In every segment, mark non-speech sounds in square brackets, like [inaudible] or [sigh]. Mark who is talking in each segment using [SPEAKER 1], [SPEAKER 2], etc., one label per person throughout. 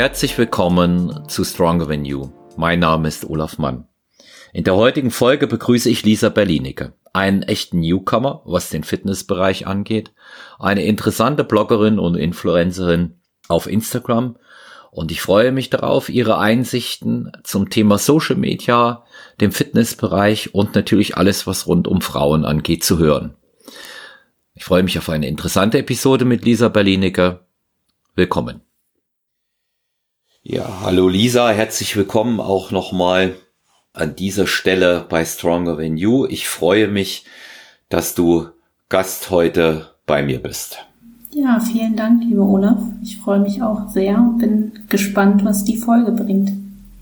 [SPEAKER 1] Herzlich willkommen zu Stronger Than You. Mein Name ist Olaf Mann. In der heutigen Folge begrüße ich Lisa Berlinecke, einen echten Newcomer, was den Fitnessbereich angeht, eine interessante Bloggerin und Influencerin auf Instagram und ich freue mich darauf, ihre Einsichten zum Thema Social Media, dem Fitnessbereich und natürlich alles, was rund um Frauen angeht, zu hören. Ich freue mich auf eine interessante Episode mit Lisa Berlinecke. Willkommen. Ja, hallo Lisa, herzlich willkommen auch nochmal an dieser Stelle bei Stronger Than You. Ich freue mich, dass du Gast heute bei mir bist.
[SPEAKER 2] Ja, vielen Dank, liebe Olaf. Ich freue mich auch sehr und bin gespannt, was die Folge bringt.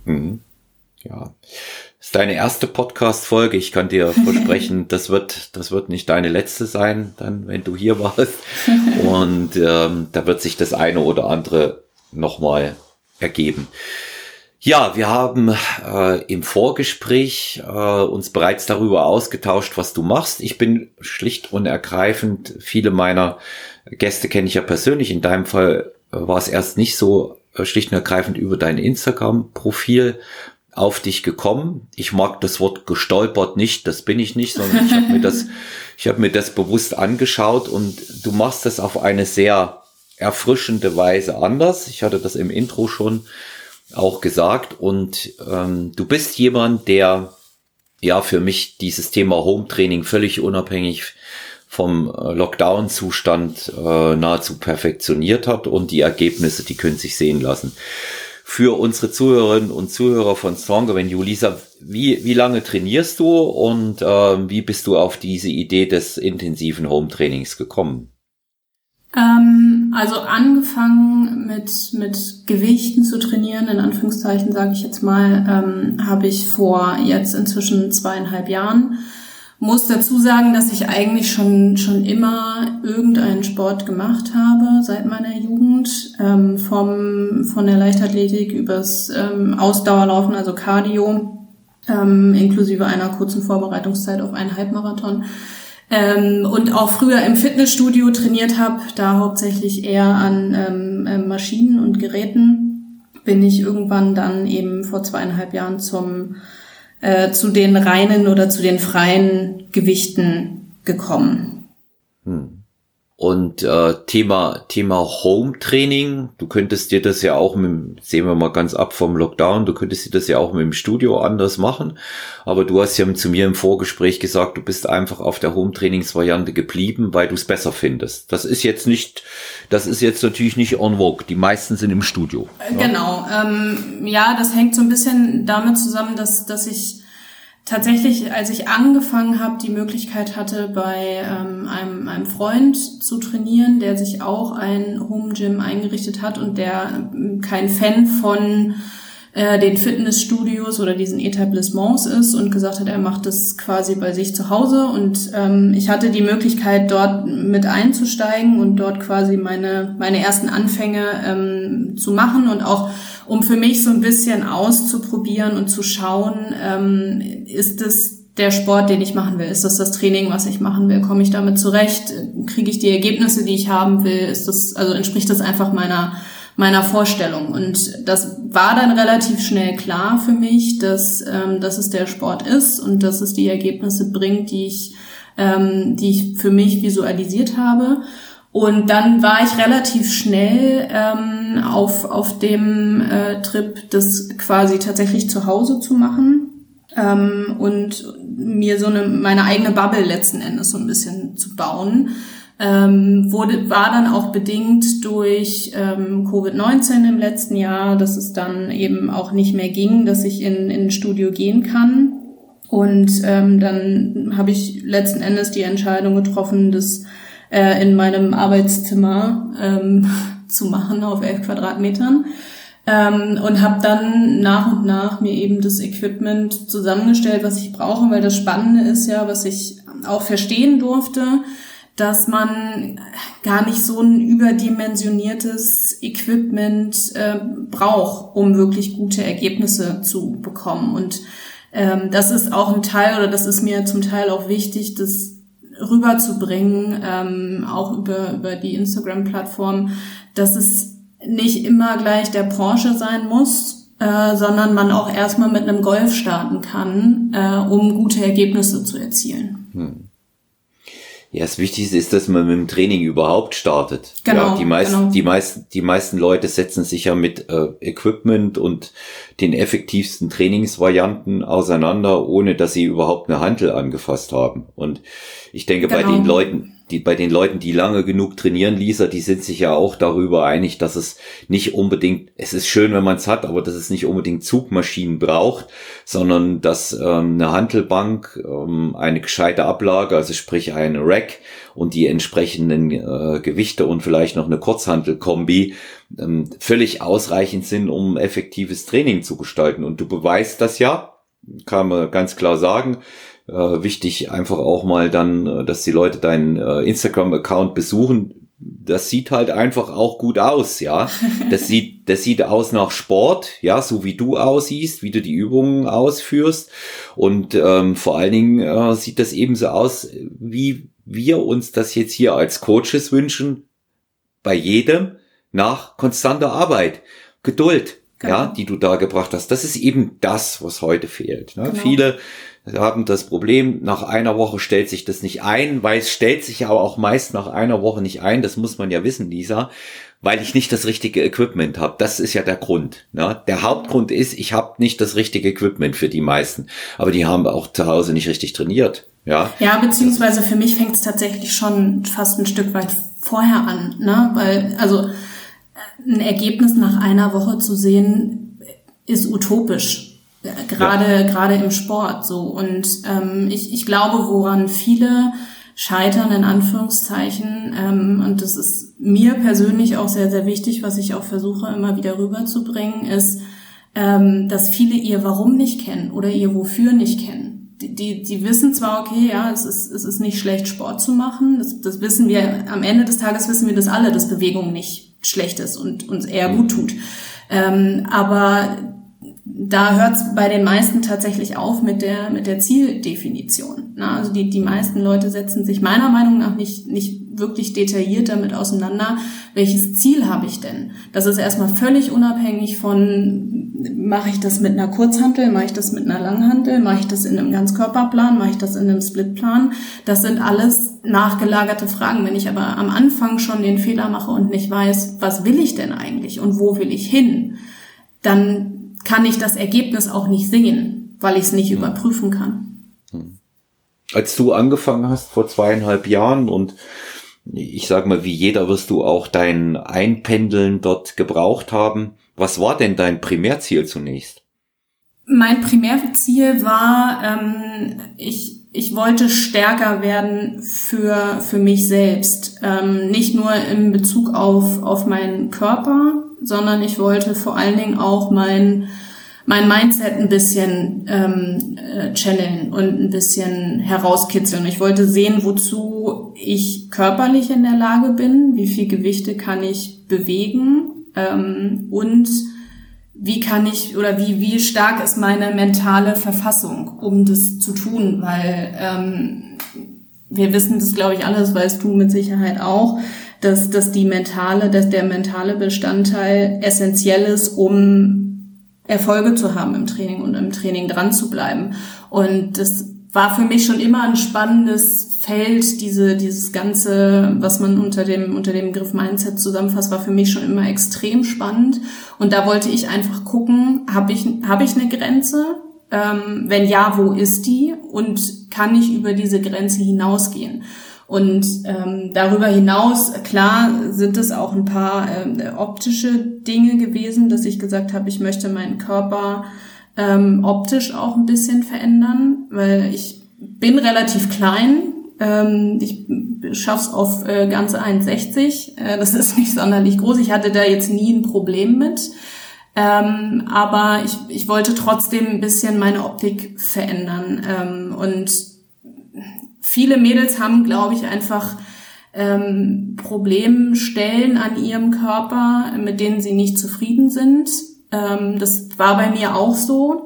[SPEAKER 1] Mhm. Ja. Das ist deine erste Podcast-Folge. Ich kann dir [laughs] versprechen, das wird, das wird nicht deine letzte sein, dann, wenn du hier warst. [laughs] Und ähm, da wird sich das eine oder andere nochmal ergeben. Ja, wir haben äh, im Vorgespräch äh, uns bereits darüber ausgetauscht, was du machst. Ich bin schlicht und ergreifend, viele meiner Gäste kenne ich ja persönlich. In deinem Fall äh, war es erst nicht so äh, schlicht und ergreifend über dein Instagram-Profil auf dich gekommen. Ich mag das Wort gestolpert nicht, das bin ich nicht, sondern ich habe mir das, [laughs] ich habe mir das bewusst angeschaut und du machst das auf eine sehr erfrischende Weise anders. Ich hatte das im Intro schon auch gesagt. Und ähm, du bist jemand, der ja für mich dieses Thema Home Training völlig unabhängig vom äh, Lockdown-Zustand äh, nahezu perfektioniert hat und die Ergebnisse, die können sich sehen lassen. Für unsere Zuhörerinnen und Zuhörer von Stronger When You, Lisa, wie, wie lange trainierst du und äh, wie bist du auf diese Idee des intensiven Home Trainings gekommen?
[SPEAKER 2] Ähm, also angefangen mit, mit Gewichten zu trainieren, in Anführungszeichen sage ich jetzt mal, ähm, habe ich vor jetzt inzwischen zweieinhalb Jahren. Muss dazu sagen, dass ich eigentlich schon, schon immer irgendeinen Sport gemacht habe seit meiner Jugend. Ähm, vom, von der Leichtathletik übers ähm, Ausdauerlaufen, also Cardio, ähm, inklusive einer kurzen Vorbereitungszeit auf einen Halbmarathon ähm, und auch früher im Fitnessstudio trainiert habe, da hauptsächlich eher an ähm, äh, Maschinen und Geräten, bin ich irgendwann dann eben vor zweieinhalb Jahren zum äh, zu den reinen oder zu den freien Gewichten gekommen.
[SPEAKER 1] Hm. Und äh, Thema Thema Home Training, du könntest dir das ja auch mit, sehen wir mal ganz ab vom Lockdown, du könntest dir das ja auch mit dem Studio anders machen. Aber du hast ja zu mir im Vorgespräch gesagt, du bist einfach auf der Home Trainingsvariante geblieben, weil du es besser findest. Das ist jetzt nicht, das ist jetzt natürlich nicht on vogue. Die meisten sind im Studio.
[SPEAKER 2] Äh, genau. Ähm, ja, das hängt so ein bisschen damit zusammen, dass dass ich tatsächlich, als ich angefangen habe, die Möglichkeit hatte, bei ähm, einem, einem Freund zu trainieren, der sich auch ein Home Gym eingerichtet hat und der ähm, kein Fan von äh, den Fitnessstudios oder diesen Etablissements ist und gesagt hat, er macht das quasi bei sich zu Hause. Und ähm, ich hatte die Möglichkeit, dort mit einzusteigen und dort quasi meine, meine ersten Anfänge ähm, zu machen und auch um für mich so ein bisschen auszuprobieren und zu schauen, ähm, ist es der Sport, den ich machen will? Ist das das Training, was ich machen will? Komme ich damit zurecht? Kriege ich die Ergebnisse, die ich haben will? Ist das, also entspricht das einfach meiner, meiner Vorstellung? Und das war dann relativ schnell klar für mich, dass, ähm, dass es der Sport ist und dass es die Ergebnisse bringt, die ich, ähm, die ich für mich visualisiert habe. Und dann war ich relativ schnell ähm, auf, auf dem äh, Trip, das quasi tatsächlich zu Hause zu machen ähm, und mir so eine meine eigene Bubble letzten Endes so ein bisschen zu bauen. Ähm, wurde, war dann auch bedingt durch ähm, Covid-19 im letzten Jahr, dass es dann eben auch nicht mehr ging, dass ich in, in ein Studio gehen kann. Und ähm, dann habe ich letzten Endes die Entscheidung getroffen, dass äh, in meinem Arbeitszimmer ähm, [laughs] zu machen auf elf Quadratmetern. Ähm, und habe dann nach und nach mir eben das Equipment zusammengestellt, was ich brauche, weil das Spannende ist ja, was ich auch verstehen durfte, dass man gar nicht so ein überdimensioniertes Equipment äh, braucht, um wirklich gute Ergebnisse zu bekommen. Und ähm, das ist auch ein Teil, oder das ist mir zum Teil auch wichtig, dass rüberzubringen, ähm, auch über, über die Instagram-Plattform, dass es nicht immer gleich der Porsche sein muss, äh, sondern man auch erstmal mit einem Golf starten kann, äh, um gute Ergebnisse zu erzielen. Hm.
[SPEAKER 1] Ja, das Wichtigste ist, dass man mit dem Training überhaupt startet. Genau, ja, die meisten, genau. die meisten, die meisten Leute setzen sich ja mit äh, Equipment und den effektivsten Trainingsvarianten auseinander, ohne dass sie überhaupt eine Handel angefasst haben. Und ich denke, genau. bei den Leuten, die, bei den Leuten, die lange genug trainieren, Lisa, die sind sich ja auch darüber einig, dass es nicht unbedingt, es ist schön, wenn man es hat, aber dass es nicht unbedingt Zugmaschinen braucht, sondern dass ähm, eine Handelbank, ähm, eine gescheite Ablage, also sprich eine Rack und die entsprechenden äh, Gewichte und vielleicht noch eine Kurzhantelkombi ähm, völlig ausreichend sind, um effektives Training zu gestalten. Und du beweist das ja, kann man ganz klar sagen äh, wichtig einfach auch mal dann, äh, dass die Leute deinen äh, Instagram-Account besuchen. Das sieht halt einfach auch gut aus, ja. [laughs] Das sieht, das sieht aus nach Sport, ja, so wie du aussiehst, wie du die Übungen ausführst. Und ähm, vor allen Dingen äh, sieht das ebenso aus, wie wir uns das jetzt hier als Coaches wünschen, bei jedem nach konstanter Arbeit, Geduld, genau. ja, die du da gebracht hast. Das ist eben das, was heute fehlt. Ne? Genau. Viele haben das Problem, nach einer Woche stellt sich das nicht ein, weil es stellt sich aber auch meist nach einer Woche nicht ein, das muss man ja wissen, Lisa, weil ich nicht das richtige Equipment habe. Das ist ja der Grund. Ne? Der Hauptgrund ist, ich habe nicht das richtige Equipment für die meisten, aber die haben auch zu Hause nicht richtig trainiert. Ja,
[SPEAKER 2] ja beziehungsweise für mich fängt es tatsächlich schon fast ein Stück weit vorher an, ne? weil also ein Ergebnis nach einer Woche zu sehen, ist utopisch gerade ja. gerade im Sport so und ähm, ich, ich glaube woran viele scheitern in Anführungszeichen ähm, und das ist mir persönlich auch sehr sehr wichtig was ich auch versuche immer wieder rüberzubringen ist ähm, dass viele ihr Warum nicht kennen oder ihr Wofür nicht kennen die, die, die wissen zwar, okay, ja, es ist, es ist nicht schlecht, Sport zu machen. Das, das wissen wir, am Ende des Tages wissen wir das alle, dass Bewegung nicht schlecht ist und uns eher gut tut. Ähm, aber da hört es bei den meisten tatsächlich auf mit der, mit der Zieldefinition. Na, also die, die meisten Leute setzen sich meiner Meinung nach nicht, nicht wirklich detailliert damit auseinander, welches Ziel habe ich denn? Das ist erstmal völlig unabhängig von, mache ich das mit einer Kurzhantel, mache ich das mit einer Langhantel, mache ich das in einem Ganzkörperplan, mache ich das in einem Splitplan. Das sind alles nachgelagerte Fragen. Wenn ich aber am Anfang schon den Fehler mache und nicht weiß, was will ich denn eigentlich und wo will ich hin, dann kann ich das Ergebnis auch nicht sehen, weil ich es nicht hm. überprüfen kann. Hm.
[SPEAKER 1] Als du angefangen hast vor zweieinhalb Jahren und ich sag mal, wie jeder wirst du auch dein Einpendeln dort gebraucht haben. Was war denn dein Primärziel zunächst?
[SPEAKER 2] Mein Primärziel war, ähm, ich, ich wollte stärker werden für, für mich selbst. Ähm, nicht nur in Bezug auf, auf meinen Körper, sondern ich wollte vor allen Dingen auch mein, mein Mindset ein bisschen ähm, äh, channeln und ein bisschen herauskitzeln. Ich wollte sehen, wozu ich körperlich in der Lage bin, wie viel Gewichte kann ich bewegen ähm, und wie kann ich oder wie, wie stark ist meine mentale Verfassung, um das zu tun, weil ähm, wir wissen das, glaube ich, alles, weißt du mit Sicherheit auch dass, dass die mentale, dass der mentale Bestandteil essentiell ist, um Erfolge zu haben im Training und im Training dran zu bleiben. Und das war für mich schon immer ein spannendes Feld, diese, dieses ganze, was man unter dem, unter dem Begriff Mindset zusammenfasst, war für mich schon immer extrem spannend. Und da wollte ich einfach gucken, habe ich, habe ich eine Grenze? Ähm, wenn ja, wo ist die? Und kann ich über diese Grenze hinausgehen? Und ähm, darüber hinaus, klar, sind es auch ein paar ähm, optische Dinge gewesen, dass ich gesagt habe, ich möchte meinen Körper ähm, optisch auch ein bisschen verändern, weil ich bin relativ klein. Ähm, ich schaff's auf äh, ganze 1,60. Äh, das ist nicht sonderlich groß. Ich hatte da jetzt nie ein Problem mit. Ähm, aber ich, ich wollte trotzdem ein bisschen meine Optik verändern. Ähm, und viele Mädels haben, glaube ich, einfach ähm, Problemstellen an ihrem Körper, mit denen sie nicht zufrieden sind. Ähm, das war bei mir auch so.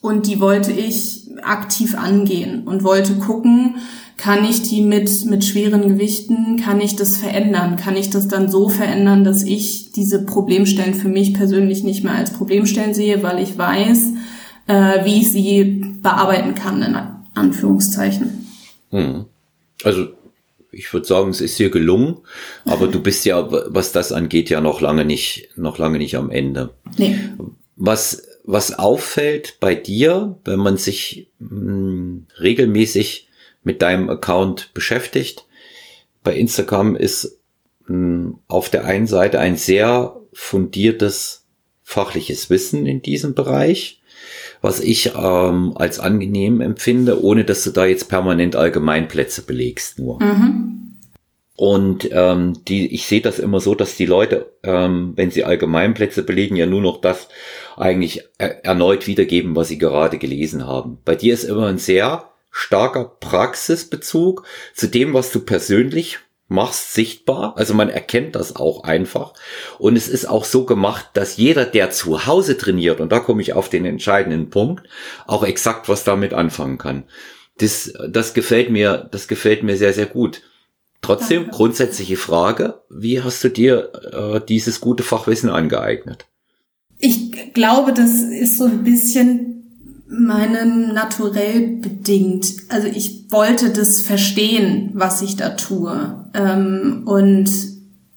[SPEAKER 2] Und die wollte ich aktiv angehen und wollte gucken, kann ich die mit, mit schweren Gewichten, kann ich das verändern? Kann ich das dann so verändern, dass ich diese Problemstellen für mich persönlich nicht mehr als Problemstellen sehe, weil ich weiß, äh, wie ich sie bearbeiten kann, in Anführungszeichen.
[SPEAKER 1] Hm. Also ich würde sagen, es ist dir gelungen, aber du bist ja, was das angeht, ja noch lange nicht, noch lange nicht am Ende. Nee. Was, was auffällt bei dir, wenn man sich mh, hm, regelmäßig mit deinem Account beschäftigt, bei Instagram ist mh, hm, auf der einen Seite ein sehr fundiertes fachliches Wissen in diesem Bereich, was ich ähm, als angenehm empfinde, ohne dass du da jetzt permanent Allgemeinplätze belegst nur. Mhm. Und ähm, die, ich sehe das immer so, dass die Leute, ähm, wenn sie Allgemeinplätze belegen, ja nur noch das eigentlich er erneut wiedergeben, was sie gerade gelesen haben. Bei dir ist immer ein sehr starker Praxisbezug zu dem, was du persönlich machst, sichtbar. Also man erkennt das auch einfach. Und es ist auch so gemacht, dass jeder, der zu Hause trainiert, und da komme ich auf den entscheidenden Punkt, auch exakt was damit anfangen kann. Das, das gefällt mir, das gefällt mir sehr, sehr gut. Trotzdem, Danke. grundsätzliche Frage, wie hast du dir äh, dieses gute Fachwissen angeeignet?
[SPEAKER 2] Ich glaube, das ist so ein bisschen meinem Naturell bedingt. Also ich wollte das verstehen, was ich da tue. Ähm, und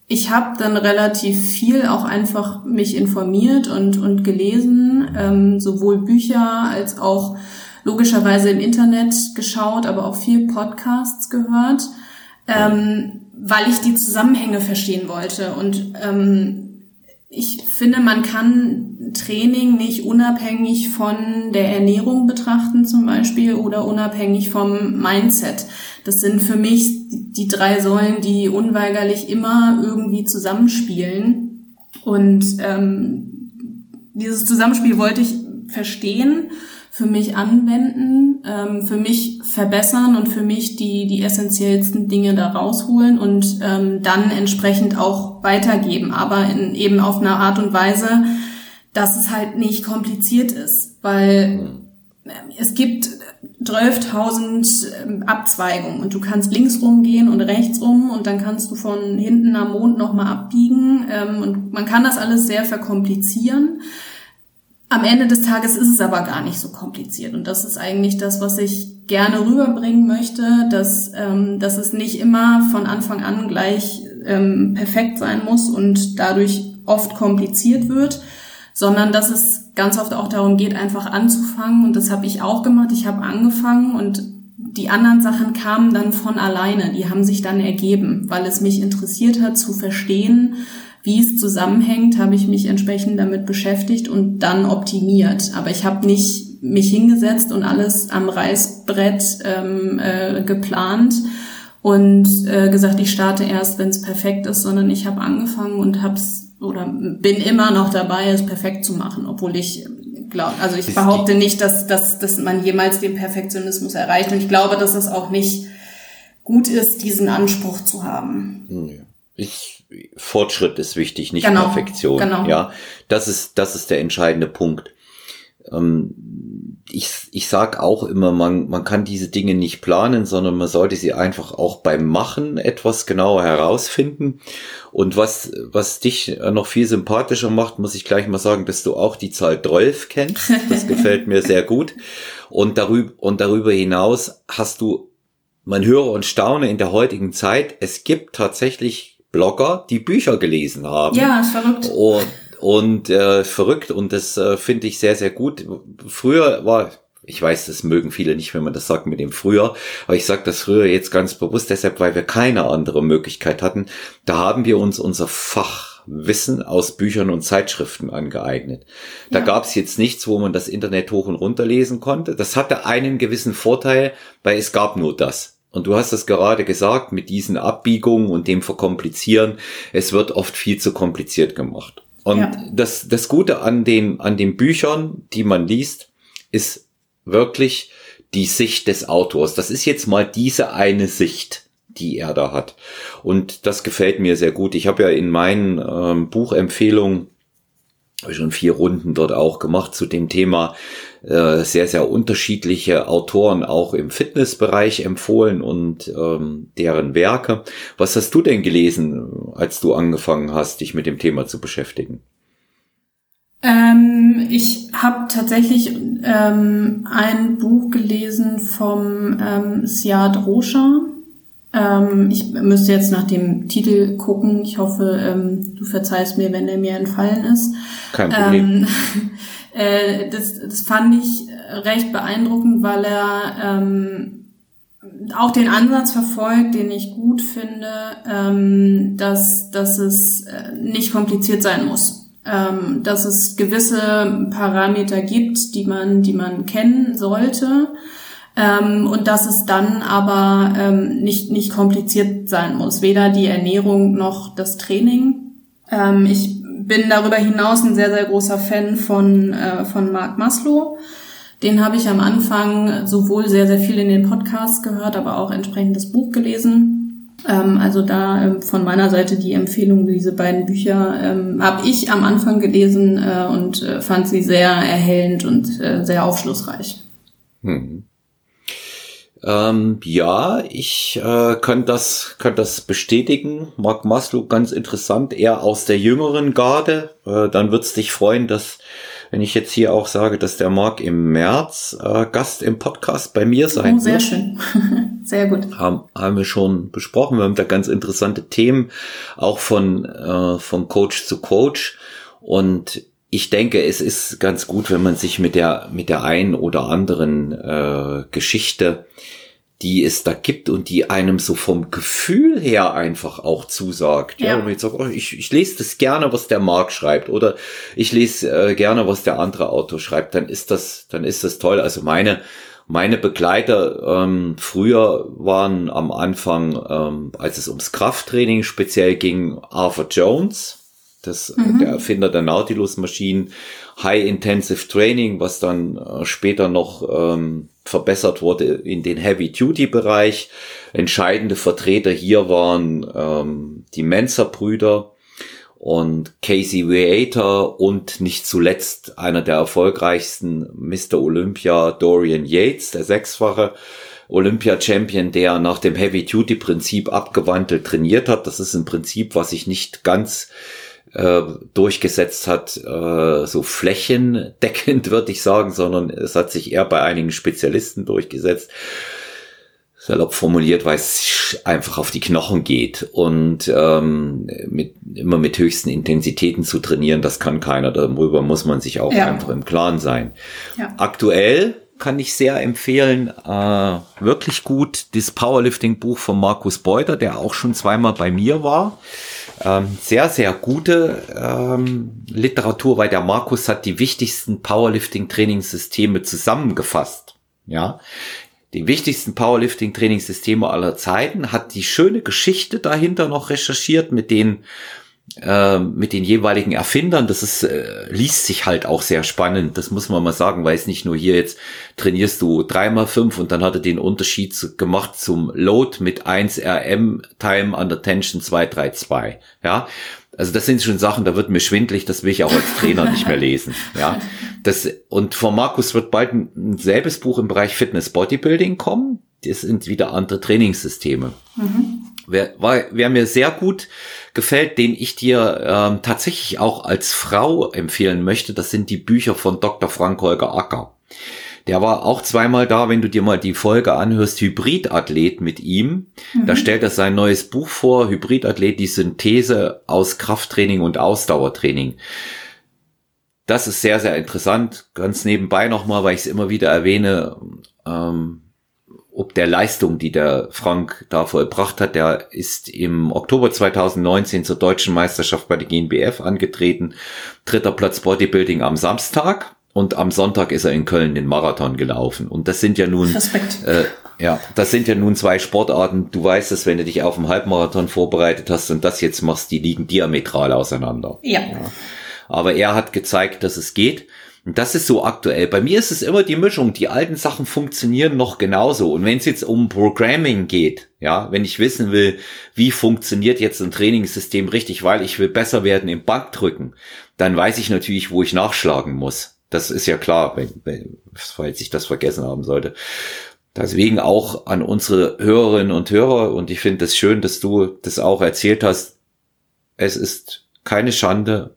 [SPEAKER 2] ich habe dann relativ viel auch einfach mich informiert und, und gelesen, ähm, sowohl Bücher als auch logischerweise im Internet geschaut, aber auch viel Podcasts gehört ähm, weil ich die Zusammenhänge verstehen wollte. Und ähm, ich finde, man kann Training nicht unabhängig von der Ernährung betrachten zum Beispiel oder unabhängig vom Mindset. Das sind für mich die drei Säulen, die unweigerlich immer irgendwie zusammenspielen. Und ähm, dieses Zusammenspiel wollte ich verstehen für mich anwenden, ähm, für mich verbessern und für mich die, die essentiellsten Dinge da rausholen und ähm, dann entsprechend auch weitergeben, aber in, eben auf eine Art und Weise, dass es halt nicht kompliziert ist, weil äh, es gibt 12.000 ähm, Abzweigungen und du kannst links rumgehen und rechts rum und dann kannst du von hinten am Mond nochmal abbiegen ähm, und man kann das alles sehr verkomplizieren. Am Ende des Tages ist es aber gar nicht so kompliziert. Und das ist eigentlich das, was ich gerne rüberbringen möchte, dass, ähm, dass es nicht immer von Anfang an gleich ähm, perfekt sein muss und dadurch oft kompliziert wird, sondern dass es ganz oft auch darum geht, einfach anzufangen. Und das habe ich auch gemacht. Ich habe angefangen und die anderen Sachen kamen dann von alleine. Die haben sich dann ergeben, weil es mich interessiert hat zu verstehen, wie es zusammenhängt, habe ich mich entsprechend damit beschäftigt und dann optimiert. Aber ich habe nicht mich hingesetzt und alles am Reißbrett ähm, äh, geplant und äh, gesagt, ich starte erst, wenn es perfekt ist, sondern ich habe angefangen und hab's oder bin immer noch dabei, es perfekt zu machen, obwohl ich glaube, also ich behaupte nicht, dass, dass, dass man jemals den Perfektionismus erreicht und ich glaube, dass es auch nicht gut ist, diesen Anspruch zu haben.
[SPEAKER 1] Ich Fortschritt ist wichtig, nicht genau, Perfektion. Genau. Ja, das ist, das ist der entscheidende Punkt. Ähm, ich, ich sag auch immer, man, man kann diese Dinge nicht planen, sondern man sollte sie einfach auch beim Machen etwas genauer herausfinden. Und was, was dich noch viel sympathischer macht, muss ich gleich mal sagen, dass du auch die Zahl 12 kennst. Das [laughs] gefällt mir sehr gut. Und darüber, und darüber hinaus hast du, man höre und staune in der heutigen Zeit, es gibt tatsächlich Blogger, die Bücher gelesen haben.
[SPEAKER 2] Ja, ist verrückt.
[SPEAKER 1] Und, und äh, verrückt und das äh, finde ich sehr, sehr gut. Früher war, ich weiß, das mögen viele nicht, wenn man das sagt mit dem früher, aber ich sage das früher jetzt ganz bewusst deshalb, weil wir keine andere Möglichkeit hatten. Da haben wir uns unser Fachwissen aus Büchern und Zeitschriften angeeignet. Da ja. gab es jetzt nichts, wo man das Internet hoch und runter lesen konnte. Das hatte einen gewissen Vorteil, weil es gab nur das. Und du hast es gerade gesagt, mit diesen Abbiegungen und dem Verkomplizieren, es wird oft viel zu kompliziert gemacht. Und ja. das, das Gute an den, an den Büchern, die man liest, ist wirklich die Sicht des Autors. Das ist jetzt mal diese eine Sicht, die er da hat. Und das gefällt mir sehr gut. Ich habe ja in meinen ähm, Buchempfehlungen schon vier Runden dort auch gemacht zu dem Thema äh, sehr, sehr unterschiedliche Autoren auch im Fitnessbereich empfohlen und ähm, deren Werke. Was hast du denn gelesen, als du angefangen hast, dich mit dem Thema zu beschäftigen?
[SPEAKER 2] Ähm, ich habe tatsächlich ähm, ein Buch gelesen vom ähm, Siad Rosha. Ähm, ich müsste jetzt nach dem Titel gucken. Ich hoffe, ähm, du verzeihst mir, wenn der mir entfallen ist.
[SPEAKER 1] Kein Problem. Ähm, [laughs]
[SPEAKER 2] äh, das, das fand ich recht beeindruckend, weil er ähm, auch den Ansatz verfolgt, den ich gut finde, ähm, dass, dass es äh, nicht kompliziert sein muss ähm, dass es gewisse Parameter gibt, die man, die man kennen sollte. Ähm, und dass es dann aber ähm, nicht, nicht kompliziert sein muss, weder die Ernährung noch das Training. Ähm, ich bin darüber hinaus ein sehr, sehr großer Fan von, äh, von Mark Maslow. Den habe ich am Anfang sowohl sehr, sehr viel in den Podcasts gehört, aber auch entsprechend das Buch gelesen. Ähm, also da ähm, von meiner Seite die Empfehlung, diese beiden Bücher ähm, habe ich am Anfang gelesen äh, und äh, fand sie sehr erhellend und äh, sehr aufschlussreich. Hm.
[SPEAKER 1] Ähm, ja, ich äh, kann das kann das bestätigen. Mark Maslow ganz interessant, eher aus der jüngeren Garde. Äh, dann wird's dich freuen, dass wenn ich jetzt hier auch sage, dass der Marc im März äh, Gast im Podcast bei mir sein
[SPEAKER 2] oh, sehr wird. Sehr schön. [laughs] sehr gut.
[SPEAKER 1] Haben, haben wir schon besprochen. Wir haben da ganz interessante Themen, auch von, äh, von Coach zu Coach. Und ich denke, es ist ganz gut, wenn man sich mit der, mit der einen oder anderen äh, Geschichte die es da gibt und die einem so vom Gefühl her einfach auch zusagt. Ja, ja wenn man jetzt sagt, oh, ich, ich lese das gerne, was der Marc schreibt oder ich lese äh, gerne, was der andere Autor schreibt, dann ist das, dann ist das toll. Also meine, meine Begleiter ähm, früher waren am Anfang, ähm, als es ums Krafttraining speziell ging, Arthur Jones, das, mhm. der Erfinder der Nautilus-Maschinen, High Intensive Training, was dann äh, später noch ähm, verbessert wurde in den Heavy-Duty-Bereich. Entscheidende Vertreter hier waren ähm, die Mensa-Brüder und Casey Weater und nicht zuletzt einer der erfolgreichsten Mr. Olympia Dorian Yates, der sechsfache Olympia-Champion, der nach dem Heavy-Duty-Prinzip abgewandelt trainiert hat. Das ist ein Prinzip, was sich nicht ganz äh, durchgesetzt hat, äh, so flächendeckend, [laughs] würde ich sagen, sondern es hat sich eher bei einigen Spezialisten durchgesetzt. Salopp formuliert, weil es einfach auf die Knochen geht und ähm, mit, immer mit höchsten Intensitäten zu trainieren, das kann keiner. Darüber muss man sich auch ja. einfach im Klaren sein. Ja. Aktuell kann ich sehr empfehlen, äh, wirklich gut das Powerlifting-Buch von Markus Beuter, der auch schon zweimal bei mir war. Ähm, sehr, sehr gute ähm, Literatur, weil der Markus hat die wichtigsten Powerlifting-Trainingssysteme zusammengefasst. Ja, die wichtigsten Powerlifting-Trainingssysteme aller Zeiten, hat die schöne Geschichte dahinter noch recherchiert mit den äh, mit den jeweiligen Erfindern, das ist, äh, liest sich halt auch sehr spannend, das muss man mal sagen, weil es nicht nur hier jetzt trainierst du dreimal fünf und dann hat er den Unterschied gemacht zum Load mit 1 RM Time under Tension 232, ja. Also das sind schon Sachen, da wird mir schwindlig, das will ich auch als Trainer nicht mehr lesen, [laughs] ja. Das, und von Markus wird bald ein, selbes Buch im Bereich Fitness Bodybuilding kommen, das sind wieder andere Trainingssysteme. Mhm. Wer, wer mir sehr gut gefällt, den ich dir ähm, tatsächlich auch als Frau empfehlen möchte, das sind die Bücher von Dr. Frank Holger Acker. Der war auch zweimal da, wenn du dir mal die Folge anhörst, Hybridathlet mit ihm. Mhm. Da stellt er sein neues Buch vor, Hybridathlet, die Synthese aus Krafttraining und Ausdauertraining. Das ist sehr, sehr interessant. Ganz nebenbei nochmal, weil ich es immer wieder erwähne, ähm, ob der Leistung, die der Frank da vollbracht hat, der ist im Oktober 2019 zur deutschen Meisterschaft bei der GNBF angetreten. Dritter Platz Bodybuilding am Samstag und am Sonntag ist er in Köln den Marathon gelaufen. Und das sind ja nun, äh, ja, das sind ja nun zwei Sportarten. Du weißt es, wenn du dich auf dem Halbmarathon vorbereitet hast und das jetzt machst, die liegen diametral auseinander.
[SPEAKER 2] ja. ja.
[SPEAKER 1] Aber er hat gezeigt, dass es geht. Und das ist so aktuell. Bei mir ist es immer die Mischung. Die alten Sachen funktionieren noch genauso. Und wenn es jetzt um Programming geht, ja, wenn ich wissen will, wie funktioniert jetzt ein Trainingssystem richtig, weil ich will besser werden im Bankdrücken, dann weiß ich natürlich, wo ich nachschlagen muss. Das ist ja klar, wenn, wenn, falls ich das vergessen haben sollte. Deswegen auch an unsere Hörerinnen und Hörer und ich finde es das schön, dass du das auch erzählt hast. Es ist keine Schande,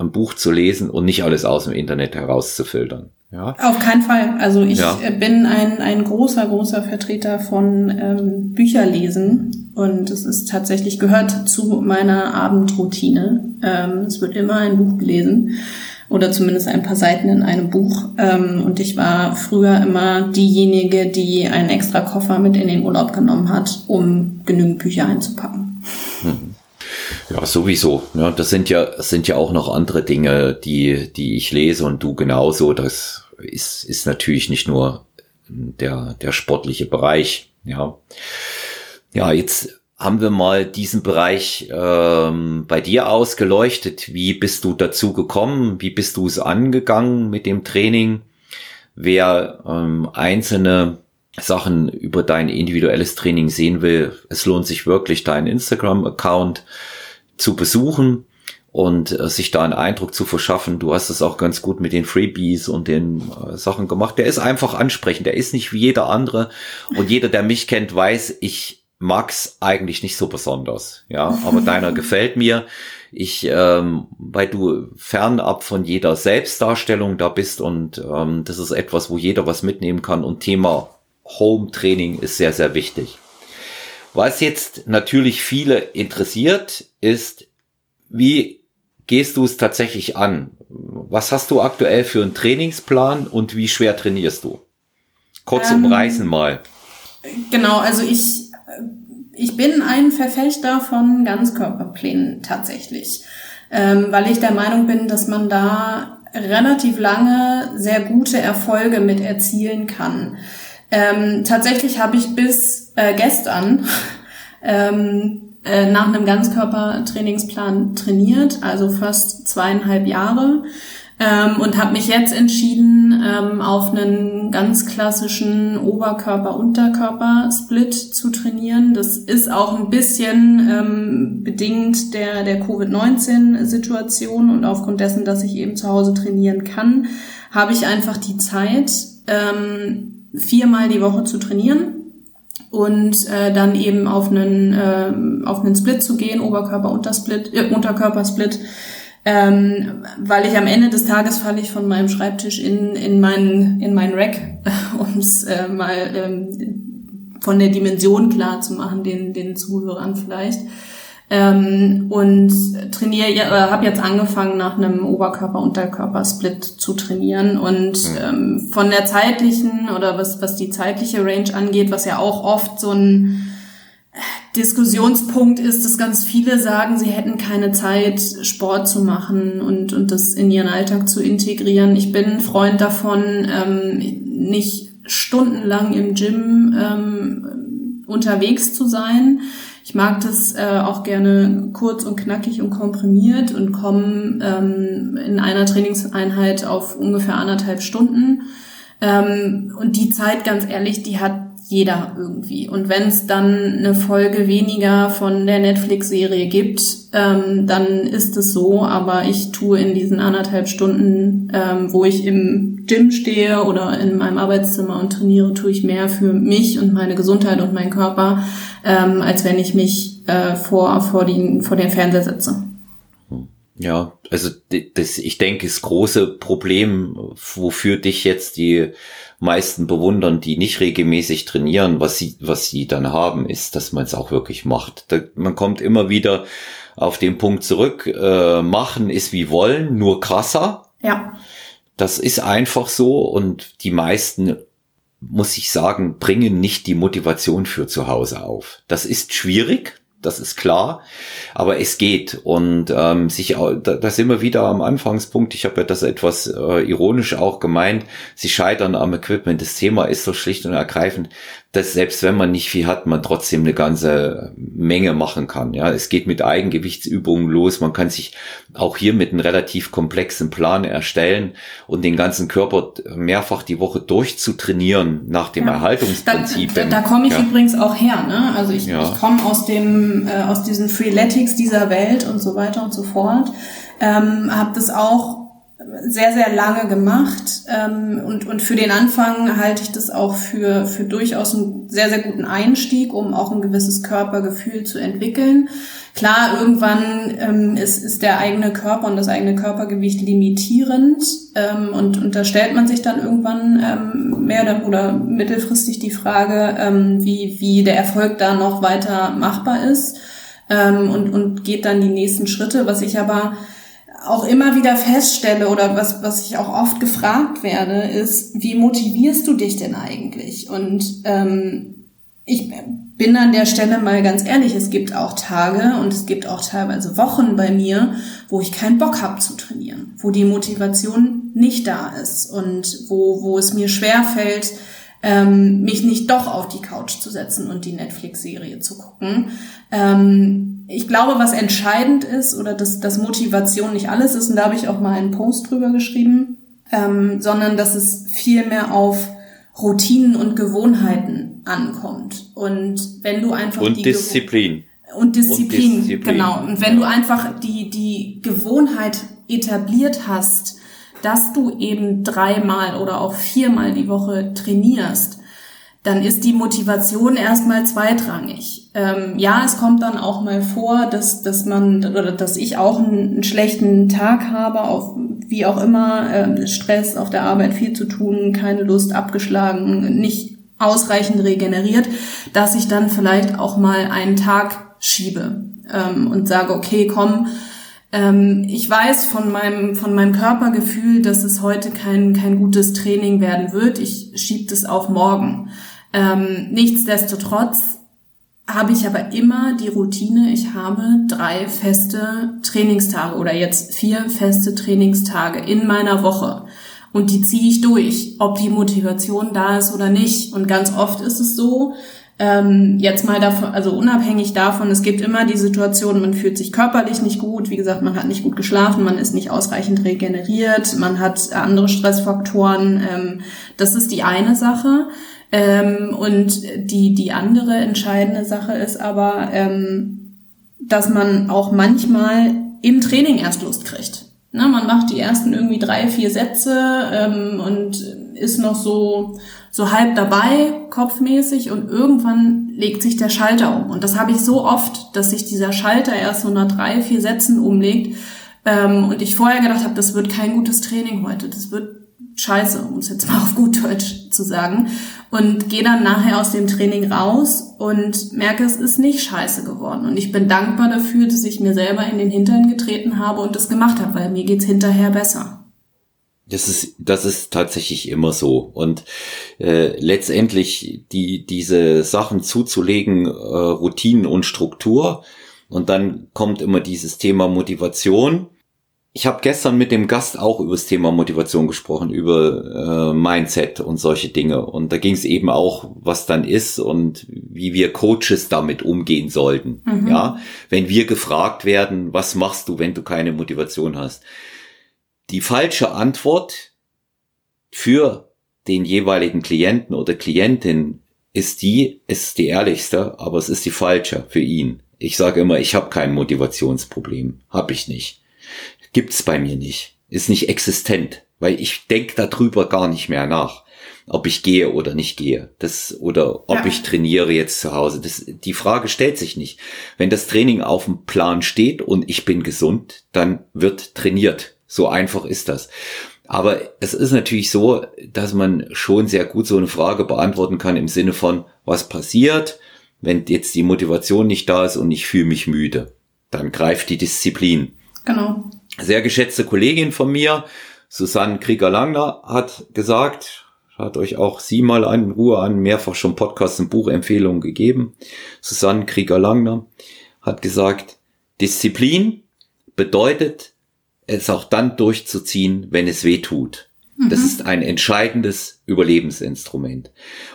[SPEAKER 1] ein Buch zu lesen und nicht alles aus dem Internet herauszufiltern.
[SPEAKER 2] Ja. Auf keinen Fall. Also ich ja. bin ein, ein großer, großer Vertreter von ähm, Bücherlesen und es ist tatsächlich gehört zu meiner Abendroutine. Ähm, es wird immer ein Buch gelesen oder zumindest ein paar Seiten in einem Buch. Ähm, und ich war früher immer diejenige, die einen extra Koffer mit in den Urlaub genommen hat, um genügend Bücher einzupacken.
[SPEAKER 1] Hm. Ja, sowieso. Ja, das sind ja, das sind ja auch noch andere Dinge, die, die ich lese und du genauso. Das ist, ist natürlich nicht nur der, der sportliche Bereich. Ja. Ja, jetzt haben wir mal diesen Bereich ähm, bei dir ausgeleuchtet. Wie bist du dazu gekommen? Wie bist du es angegangen mit dem Training? Wer ähm, einzelne Sachen über dein individuelles Training sehen will, es lohnt sich wirklich, deinen Instagram-Account zu besuchen und äh, sich da einen Eindruck zu verschaffen. Du hast es auch ganz gut mit den Freebies und den äh, Sachen gemacht. Der ist einfach ansprechend. Der ist nicht wie jeder andere. Und jeder, der mich kennt, weiß, ich mag's eigentlich nicht so besonders. Ja, aber [laughs] deiner gefällt mir. Ich, ähm, weil du fernab von jeder Selbstdarstellung da bist und ähm, das ist etwas, wo jeder was mitnehmen kann. Und Thema Home Training ist sehr, sehr wichtig. Was jetzt natürlich viele interessiert, ist, wie gehst du es tatsächlich an? Was hast du aktuell für einen Trainingsplan und wie schwer trainierst du? Kurz ähm, umreißen mal.
[SPEAKER 2] Genau, also ich, ich bin ein Verfechter von Ganzkörperplänen tatsächlich, ähm, weil ich der Meinung bin, dass man da relativ lange sehr gute Erfolge mit erzielen kann. Ähm, tatsächlich habe ich bis äh, gestern [laughs] ähm, äh, nach einem Ganzkörpertrainingsplan trainiert, also fast zweieinhalb Jahre. Ähm, und habe mich jetzt entschieden, ähm, auf einen ganz klassischen Oberkörper-Unterkörper-Split zu trainieren. Das ist auch ein bisschen ähm, bedingt der, der Covid-19-Situation und aufgrund dessen, dass ich eben zu Hause trainieren kann, habe ich einfach die Zeit, ähm, viermal die Woche zu trainieren und äh, dann eben auf einen äh, auf einen Split zu gehen, Oberkörper Untersplit, äh, Unterkörpersplit, ähm, weil ich am Ende des Tages falle ich von meinem Schreibtisch in in meinen in meinen Rack, [laughs] um es äh, mal ähm, von der Dimension klar zu machen, den den Zuhörern vielleicht. Ähm, und trainiere, äh, habe jetzt angefangen, nach einem Oberkörper-Unterkörper-Split zu trainieren. Und mhm. ähm, von der zeitlichen oder was, was die zeitliche Range angeht, was ja auch oft so ein Diskussionspunkt ist, dass ganz viele sagen, sie hätten keine Zeit, Sport zu machen und, und das in ihren Alltag zu integrieren. Ich bin ein Freund davon, ähm, nicht stundenlang im Gym ähm, unterwegs zu sein ich mag das äh, auch gerne kurz und knackig und komprimiert und komme ähm, in einer Trainingseinheit auf ungefähr anderthalb Stunden. Ähm, und die Zeit, ganz ehrlich, die hat jeder irgendwie. Und wenn es dann eine Folge weniger von der Netflix-Serie gibt, ähm, dann ist es so. Aber ich tue in diesen anderthalb Stunden, ähm, wo ich im Gym stehe oder in meinem Arbeitszimmer und trainiere, tue ich mehr für mich und meine Gesundheit und meinen Körper, ähm, als wenn ich mich äh, vor, vor, den, vor den Fernseher setze.
[SPEAKER 1] Ja, also das, ich denke, das große Problem, wofür dich jetzt die meisten bewundern, die nicht regelmäßig trainieren, was sie, was sie dann haben, ist, dass man es auch wirklich macht. Da, man kommt immer wieder auf den Punkt zurück, äh, machen ist wie wollen, nur krasser.
[SPEAKER 2] Ja.
[SPEAKER 1] Das ist einfach so und die meisten muss ich sagen, bringen nicht die Motivation für zu Hause auf. Das ist schwierig, das ist klar, aber es geht und ähm, sich da, da sind wir wieder am Anfangspunkt. Ich habe ja das etwas äh, ironisch auch gemeint. Sie scheitern am Equipment. Das Thema ist so schlicht und ergreifend, dass selbst wenn man nicht viel hat, man trotzdem eine ganze Menge machen kann. Ja, es geht mit Eigengewichtsübungen los. Man kann sich auch hier mit einem relativ komplexen Plan erstellen und den ganzen Körper mehrfach die Woche durchzutrainieren nach dem ja. Erhaltungsprinzip.
[SPEAKER 2] Da, da, da komme ich ja. übrigens auch her. Ne? Also ich, ja. ich komme aus dem äh, aus diesen Freeletics dieser Welt und so weiter und so fort. Ähm, habe das auch sehr, sehr lange gemacht. Ähm, und, und für den Anfang halte ich das auch für, für durchaus einen sehr, sehr guten Einstieg, um auch ein gewisses Körpergefühl zu entwickeln. Klar, irgendwann ähm, ist, ist der eigene Körper und das eigene Körpergewicht limitierend ähm, und, und da stellt man sich dann irgendwann ähm, mehr oder, oder mittelfristig die Frage, ähm, wie, wie der Erfolg da noch weiter machbar ist ähm, und, und geht dann die nächsten Schritte. Was ich aber auch immer wieder feststelle oder was, was ich auch oft gefragt werde, ist, wie motivierst du dich denn eigentlich? Und ähm, ich bin an der Stelle mal ganz ehrlich, es gibt auch Tage und es gibt auch teilweise Wochen bei mir, wo ich keinen Bock habe zu trainieren, wo die Motivation nicht da ist und wo, wo es mir schwer fällt, ähm, mich nicht doch auf die Couch zu setzen und die Netflix-Serie zu gucken. Ähm, ich glaube, was entscheidend ist oder dass, dass Motivation nicht alles ist, und da habe ich auch mal einen Post drüber geschrieben, ähm, sondern dass es viel mehr auf Routinen und Gewohnheiten ankommt. Und wenn du einfach
[SPEAKER 1] und die Disziplin.
[SPEAKER 2] und Disziplin, und Disziplin, genau. Und wenn du einfach die, die Gewohnheit etabliert hast, dass du eben dreimal oder auch viermal die Woche trainierst, dann ist die Motivation erstmal zweitrangig. Ähm, ja, es kommt dann auch mal vor, dass, dass man oder dass ich auch einen, einen schlechten Tag habe, auf wie auch immer, äh, Stress auf der Arbeit, viel zu tun, keine Lust, abgeschlagen, nicht ausreichend regeneriert, dass ich dann vielleicht auch mal einen Tag schiebe ähm, und sage, okay, komm, ähm, ich weiß von meinem, von meinem Körpergefühl, dass es heute kein, kein gutes Training werden wird. Ich schiebe das auf morgen. Ähm, nichtsdestotrotz habe ich aber immer die Routine, ich habe drei feste Trainingstage oder jetzt vier feste Trainingstage in meiner Woche. Und die ziehe ich durch, ob die Motivation da ist oder nicht. Und ganz oft ist es so, ähm, jetzt mal davon, also unabhängig davon, es gibt immer die Situation, man fühlt sich körperlich nicht gut, wie gesagt, man hat nicht gut geschlafen, man ist nicht ausreichend regeneriert, man hat andere Stressfaktoren. Ähm, das ist die eine Sache. Ähm, und die, die andere entscheidende Sache ist aber, ähm, dass man auch manchmal im Training erst Lust kriegt. Na, man macht die ersten irgendwie drei, vier Sätze ähm, und ist noch so so halb dabei, kopfmäßig und irgendwann legt sich der Schalter um. Und das habe ich so oft, dass sich dieser Schalter erst so nach drei, vier Sätzen umlegt ähm, und ich vorher gedacht habe, das wird kein gutes Training heute, das wird scheiße, um es jetzt mal auf gut Deutsch zu sagen. Und gehe dann nachher aus dem Training raus und merke, es ist nicht scheiße geworden. Und ich bin dankbar dafür, dass ich mir selber in den Hintern getreten habe und das gemacht habe, weil mir geht's hinterher besser.
[SPEAKER 1] Das ist, das ist tatsächlich immer so. Und äh, letztendlich die, diese Sachen zuzulegen, äh, Routinen und Struktur. Und dann kommt immer dieses Thema Motivation. Ich habe gestern mit dem Gast auch über das Thema Motivation gesprochen, über äh, Mindset und solche Dinge. Und da ging es eben auch, was dann ist und wie wir Coaches damit umgehen sollten. Mhm. Ja, wenn wir gefragt werden, was machst du, wenn du keine Motivation hast? Die falsche Antwort für den jeweiligen Klienten oder Klientin ist die, ist die ehrlichste, aber es ist die falsche für ihn. Ich sage immer, ich habe kein Motivationsproblem. Hab ich nicht. Gibt's bei mir nicht. Ist nicht existent, weil ich denk darüber gar nicht mehr nach, ob ich gehe oder nicht gehe. Das, oder ob ja. ich trainiere jetzt zu Hause. Das, die Frage stellt sich nicht. Wenn das Training auf dem Plan steht und ich bin gesund, dann wird trainiert. So einfach ist das. Aber es ist natürlich so, dass man schon sehr gut so eine Frage beantworten kann im Sinne von, was passiert, wenn jetzt die Motivation nicht da ist und ich fühle mich müde. Dann greift die Disziplin.
[SPEAKER 2] Genau.
[SPEAKER 1] Sehr geschätzte Kollegin von mir, Susanne Krieger-Langner, hat gesagt, hat euch auch sie mal in Ruhe an, mehrfach schon Podcasts und Buchempfehlungen gegeben. Susanne Krieger-Langner hat gesagt, Disziplin bedeutet es auch dann durchzuziehen, wenn es weh tut. Das mhm. ist ein entscheidendes Überlebensinstrument.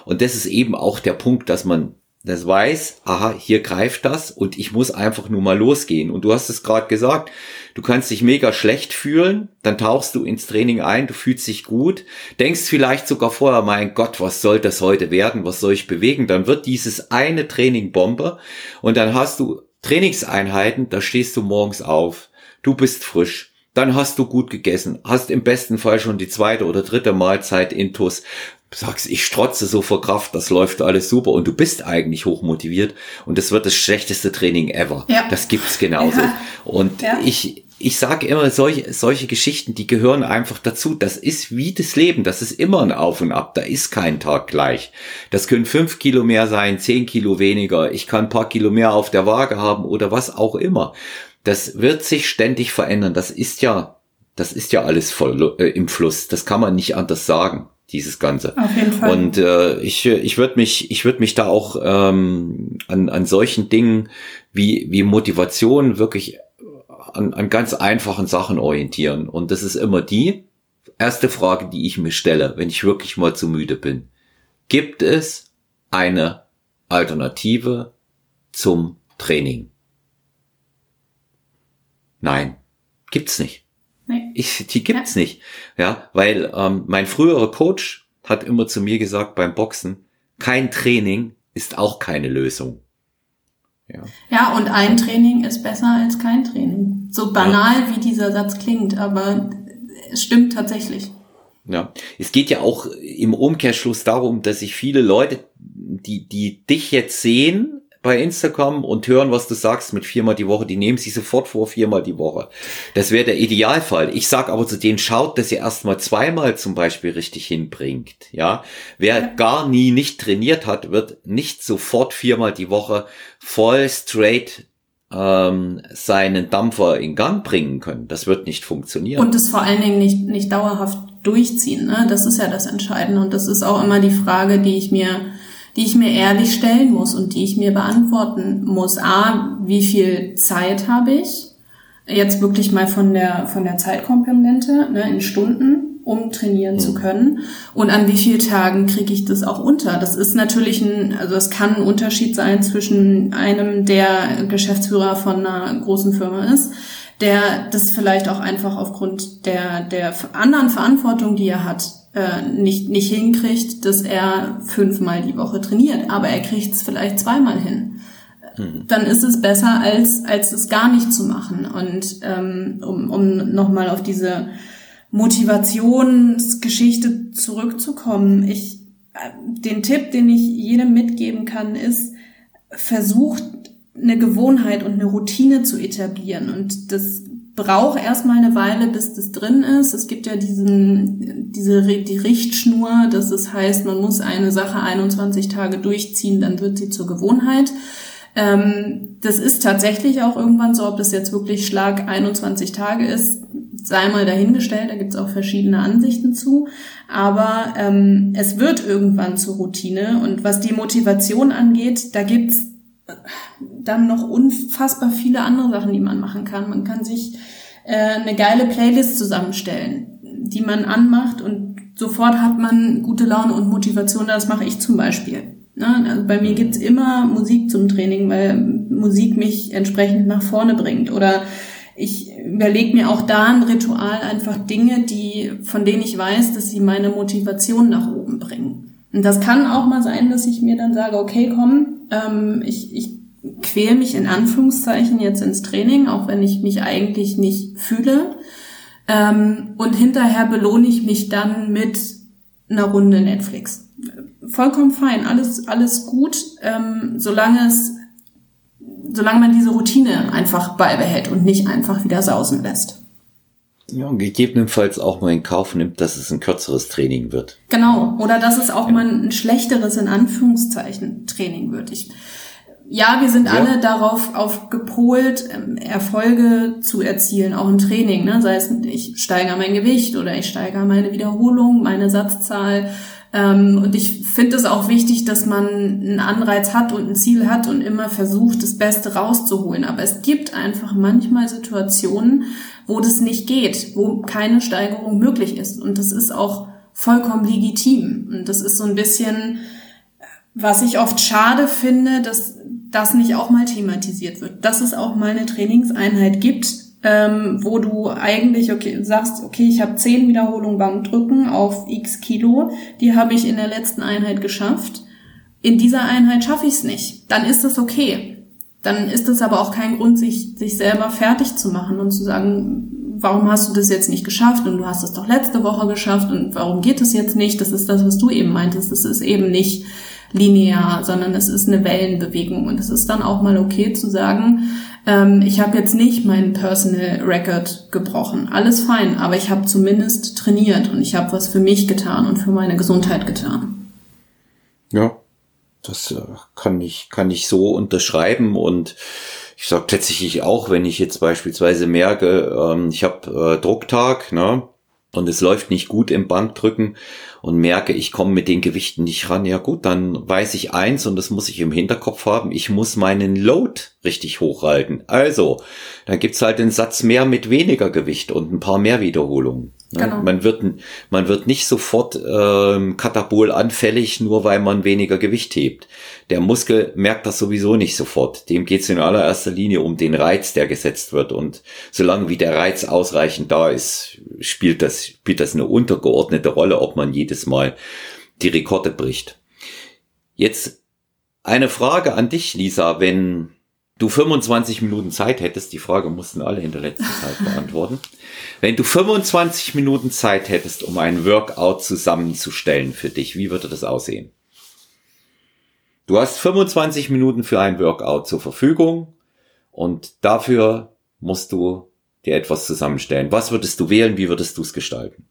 [SPEAKER 1] Und das ist eben auch der Punkt, dass man das weiß, aha, hier greift das und ich muss einfach nur mal losgehen. Und du hast es gerade gesagt, du kannst dich mega schlecht fühlen, dann tauchst du ins Training ein, du fühlst dich gut, denkst vielleicht sogar vorher, mein Gott, was soll das heute werden, was soll ich bewegen? Dann wird dieses eine Training Bombe und dann hast du Trainingseinheiten, da stehst du morgens auf, du bist frisch, dann hast du gut gegessen, hast im besten Fall schon die zweite oder dritte Mahlzeit intus, sagst, ich strotze so vor Kraft, das läuft alles super und du bist eigentlich hochmotiviert und das wird das schlechteste Training ever. Ja. Das gibt's genauso. Ja. Und ja. ich, ich sage immer, solche, solche Geschichten, die gehören einfach dazu. Das ist wie das Leben. Das ist immer ein Auf und Ab. Da ist kein Tag gleich. Das können fünf Kilo mehr sein, zehn Kilo weniger. Ich kann ein paar Kilo mehr auf der Waage haben oder was auch immer. Das wird sich ständig verändern. Das ist ja, das ist ja alles voll äh, im Fluss. Das kann man nicht anders sagen dieses Ganze.
[SPEAKER 2] Auf jeden Fall.
[SPEAKER 1] Und äh, ich, ich würde mich, ich würde mich da auch ähm, an, an solchen Dingen wie, wie Motivation wirklich an, an ganz einfachen Sachen orientieren. Und das ist immer die erste Frage, die ich mir stelle, wenn ich wirklich mal zu müde bin. Gibt es eine Alternative zum Training? Nein, gibt's nicht. Nee. Ich, die gibt's ja. nicht. Ja, weil ähm, mein früherer Coach hat immer zu mir gesagt beim Boxen, kein Training ist auch keine Lösung.
[SPEAKER 2] Ja. ja, und ein Training ist besser als kein Training. So banal ja. wie dieser Satz klingt, aber es stimmt tatsächlich.
[SPEAKER 1] Ja, es geht ja auch im Umkehrschluss darum, dass sich viele Leute, die, die dich jetzt sehen, bei Instagram und hören, was du sagst mit viermal die Woche. Die nehmen sie sofort vor, viermal die Woche. Das wäre der Idealfall. Ich sag aber zu denen, schaut, dass ihr erstmal zweimal zum Beispiel richtig hinbringt. Ja, wer ja. gar nie nicht trainiert hat, wird nicht sofort viermal die Woche voll straight ähm, seinen Dampfer in Gang bringen können. Das wird nicht funktionieren.
[SPEAKER 2] Und das vor allen Dingen nicht, nicht dauerhaft durchziehen. Ne? Das ist ja das Entscheidende. Und das ist auch immer die Frage, die ich mir die ich mir ehrlich stellen muss und die ich mir beantworten muss. A, wie viel Zeit habe ich? Jetzt wirklich mal von der, von der Zeitkomponente, ne, in Stunden, um trainieren mhm. zu können. Und an wie vielen Tagen kriege ich das auch unter? Das ist natürlich ein, also es kann ein Unterschied sein zwischen einem, der Geschäftsführer von einer großen Firma ist, der das vielleicht auch einfach aufgrund der, der anderen Verantwortung, die er hat, äh, nicht, nicht hinkriegt, dass er fünfmal die Woche trainiert, aber er kriegt es vielleicht zweimal hin. Mhm. Dann ist es besser, als, als es gar nicht zu machen. Und ähm, um, um nochmal auf diese Motivationsgeschichte zurückzukommen, ich, äh, den Tipp, den ich jedem mitgeben kann, ist, versucht eine Gewohnheit und eine Routine zu etablieren. Und das braucht erstmal eine Weile, bis das drin ist. Es gibt ja diesen, diese, die Richtschnur, dass es heißt, man muss eine Sache 21 Tage durchziehen, dann wird sie zur Gewohnheit. Ähm, das ist tatsächlich auch irgendwann so, ob das jetzt wirklich Schlag 21 Tage ist, sei mal dahingestellt, da gibt's auch verschiedene Ansichten zu. Aber ähm, es wird irgendwann zur Routine. Und was die Motivation angeht, da gibt's dann noch unfassbar viele andere Sachen, die man machen kann. Man kann sich äh, eine geile Playlist zusammenstellen, die man anmacht und sofort hat man gute Laune und Motivation. Das mache ich zum Beispiel. Ne? Also bei mir gibt's immer Musik zum Training, weil Musik mich entsprechend nach vorne bringt. Oder ich überlege mir auch da ein Ritual einfach Dinge, die, von denen ich weiß, dass sie meine Motivation nach oben bringen. Und das kann auch mal sein, dass ich mir dann sage, okay, komm, ähm, ich, ich quäle mich in Anführungszeichen jetzt ins Training, auch wenn ich mich eigentlich nicht fühle. Ähm, und hinterher belohne ich mich dann mit einer Runde Netflix. Vollkommen fein, alles, alles gut, ähm, solange es, solange man diese Routine einfach beibehält und nicht einfach wieder sausen lässt.
[SPEAKER 1] Ja, und gegebenenfalls auch mal in Kauf nimmt, dass es ein kürzeres Training wird.
[SPEAKER 2] Genau, oder dass es auch ja. mal ein schlechteres, in Anführungszeichen, Training wird. Ich, ja, wir sind ja. alle darauf auf gepolt, ähm, Erfolge zu erzielen, auch im Training. Ne? Sei es, ich steigere mein Gewicht oder ich steigere meine Wiederholung, meine Satzzahl. Ähm, und ich finde es auch wichtig, dass man einen Anreiz hat und ein Ziel hat und immer versucht, das Beste rauszuholen. Aber es gibt einfach manchmal Situationen, wo das nicht geht, wo keine Steigerung möglich ist. Und das ist auch vollkommen legitim. Und das ist so ein bisschen, was ich oft schade finde, dass das nicht auch mal thematisiert wird. Dass es auch mal eine Trainingseinheit gibt, ähm, wo du eigentlich okay, sagst, okay, ich habe zehn Wiederholungen Bankdrücken auf x Kilo, die habe ich in der letzten Einheit geschafft. In dieser Einheit schaffe ich es nicht. Dann ist es okay dann ist es aber auch kein Grund, sich, sich selber fertig zu machen und zu sagen, warum hast du das jetzt nicht geschafft und du hast es doch letzte Woche geschafft und warum geht es jetzt nicht? Das ist das, was du eben meintest. Das ist eben nicht linear, sondern es ist eine Wellenbewegung und es ist dann auch mal okay zu sagen, ähm, ich habe jetzt nicht meinen Personal Record gebrochen, alles fein, aber ich habe zumindest trainiert und ich habe was für mich getan und für meine Gesundheit getan.
[SPEAKER 1] Ja, das äh, kann ich kann ich so unterschreiben und ich sage tatsächlich auch, wenn ich jetzt beispielsweise merke, ähm, ich habe äh, Drucktag, ne? und es läuft nicht gut im Bankdrücken und merke, ich komme mit den Gewichten nicht ran, ja gut, dann weiß ich eins und das muss ich im Hinterkopf haben, ich muss meinen Load richtig hochhalten. Also, dann gibt's halt den Satz mehr mit weniger Gewicht und ein paar mehr Wiederholungen. Ne? Genau. Man, wird, man wird nicht sofort ähm, katabol anfällig, nur weil man weniger Gewicht hebt. Der Muskel merkt das sowieso nicht sofort. Dem geht es in allererster Linie um den Reiz, der gesetzt wird. Und solange wie der Reiz ausreichend da ist, spielt das, spielt das eine untergeordnete Rolle, ob man jedes Mal die Rekorde bricht. Jetzt eine Frage an dich, Lisa, wenn du 25 Minuten Zeit hättest, die Frage mussten alle in der letzten Zeit beantworten. Wenn du 25 Minuten Zeit hättest, um ein Workout zusammenzustellen für dich, wie würde das aussehen? Du hast 25 Minuten für ein Workout zur Verfügung und dafür musst du dir etwas zusammenstellen. Was würdest du wählen? Wie würdest du es gestalten?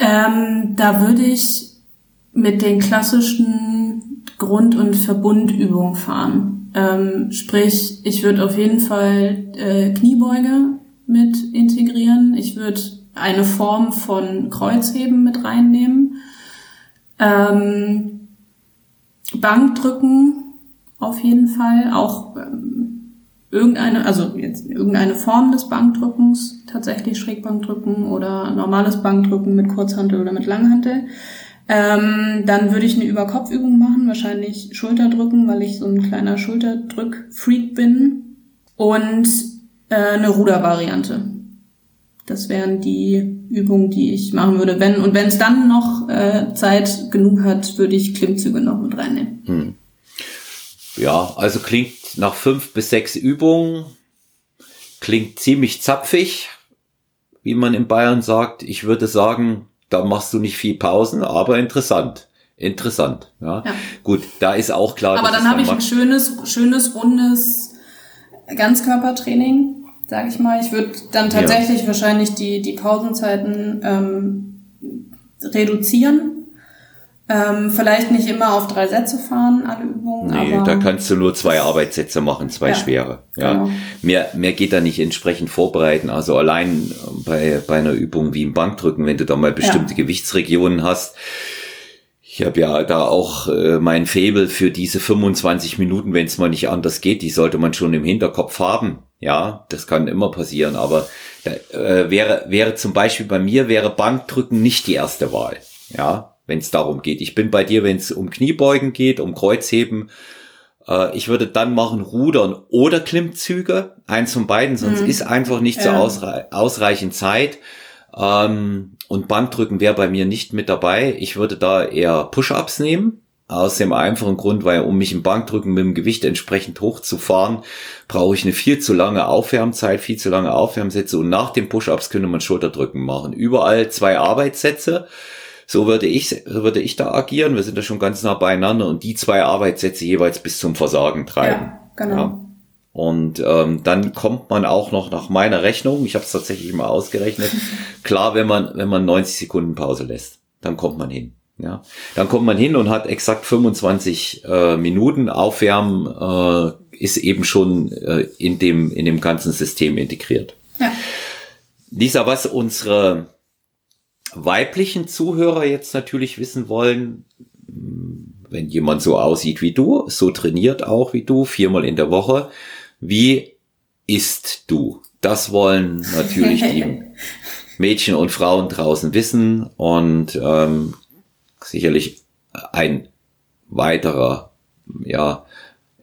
[SPEAKER 2] Ähm, da würde ich mit den klassischen Grund- und Verbundübungen fahren. Ähm, sprich, ich würde auf jeden Fall äh, Kniebeuge mit integrieren. Ich würde eine Form von Kreuzheben mit reinnehmen. Ähm, Bankdrücken auf jeden Fall. Auch ähm, irgendeine, also jetzt irgendeine Form des Bankdrückens, tatsächlich Schrägbankdrücken oder normales Bankdrücken mit Kurzhantel oder mit Langhantel. Ähm, dann würde ich eine Überkopfübung machen, wahrscheinlich Schulterdrücken, weil ich so ein kleiner Schulterdrück-Freak bin. Und äh, eine Rudervariante. Das wären die Übungen, die ich machen würde. Wenn und wenn es dann noch äh, Zeit genug hat, würde ich Klimmzüge noch mit reinnehmen. Hm.
[SPEAKER 1] Ja, also klingt nach fünf bis sechs Übungen, klingt ziemlich zapfig, wie man in Bayern sagt. Ich würde sagen, da machst du nicht viel Pausen, aber interessant. Interessant. Ja. ja. Gut, da ist auch klar.
[SPEAKER 2] Aber dann habe ich ein schönes, schönes, rundes Ganzkörpertraining sage ich mal. Ich würde dann tatsächlich ja. wahrscheinlich die, die Pausenzeiten ähm, reduzieren. Ähm, vielleicht nicht immer auf drei Sätze fahren, alle Übungen.
[SPEAKER 1] Nee, da kannst du nur zwei Arbeitssätze machen, zwei ja, schwere. Ja. Genau. Mehr, mehr geht da nicht entsprechend vorbereiten. Also allein bei, bei einer Übung wie im Bankdrücken, wenn du da mal bestimmte ja. Gewichtsregionen hast, ich habe ja da auch äh, mein Faible für diese 25 Minuten, wenn es mal nicht anders geht, die sollte man schon im Hinterkopf haben. Ja, das kann immer passieren, aber da, äh, wäre, wäre zum Beispiel bei mir wäre Bankdrücken nicht die erste Wahl. Ja, wenn es darum geht. Ich bin bei dir, wenn es um Kniebeugen geht, um Kreuzheben. Äh, ich würde dann machen Rudern oder Klimmzüge, eins von beiden, sonst mhm. ist einfach nicht ja. so ausre ausreichend Zeit. Ähm, und Bankdrücken wäre bei mir nicht mit dabei. Ich würde da eher Push-ups nehmen. Aus dem einfachen Grund, weil um mich im Bankdrücken mit dem Gewicht entsprechend hochzufahren, brauche ich eine viel zu lange Aufwärmzeit, viel zu lange Aufwärmsätze und nach den Push-ups könnte man Schulterdrücken machen. Überall zwei Arbeitssätze. So würde ich, würde ich da agieren. Wir sind da schon ganz nah beieinander und die zwei Arbeitssätze jeweils bis zum Versagen treiben. Ja, genau. Ja. Und ähm, dann kommt man auch noch nach meiner Rechnung, ich habe es tatsächlich mal ausgerechnet, [laughs] klar, wenn man, wenn man 90 Sekunden Pause lässt, dann kommt man hin. Ja, dann kommt man hin und hat exakt 25 äh, Minuten Aufwärmen, äh, ist eben schon äh, in dem in dem ganzen System integriert. Ja. Lisa, was unsere weiblichen Zuhörer jetzt natürlich wissen wollen, wenn jemand so aussieht wie du, so trainiert auch wie du, viermal in der Woche, wie isst du? Das wollen natürlich die [laughs] Mädchen und Frauen draußen wissen und ähm, sicherlich ein weiterer, ja,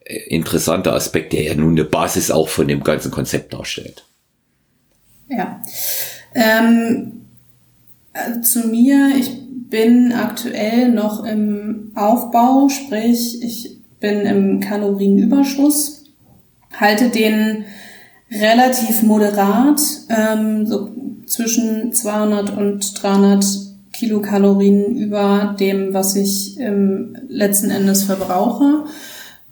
[SPEAKER 1] interessanter Aspekt, der ja nun eine Basis auch von dem ganzen Konzept darstellt.
[SPEAKER 2] Ja. Ähm, äh, zu mir, ich bin aktuell noch im Aufbau, sprich, ich bin im Kalorienüberschuss halte den relativ moderat, ähm, so zwischen 200 und 300 Kilokalorien über dem, was ich ähm, letzten Endes verbrauche.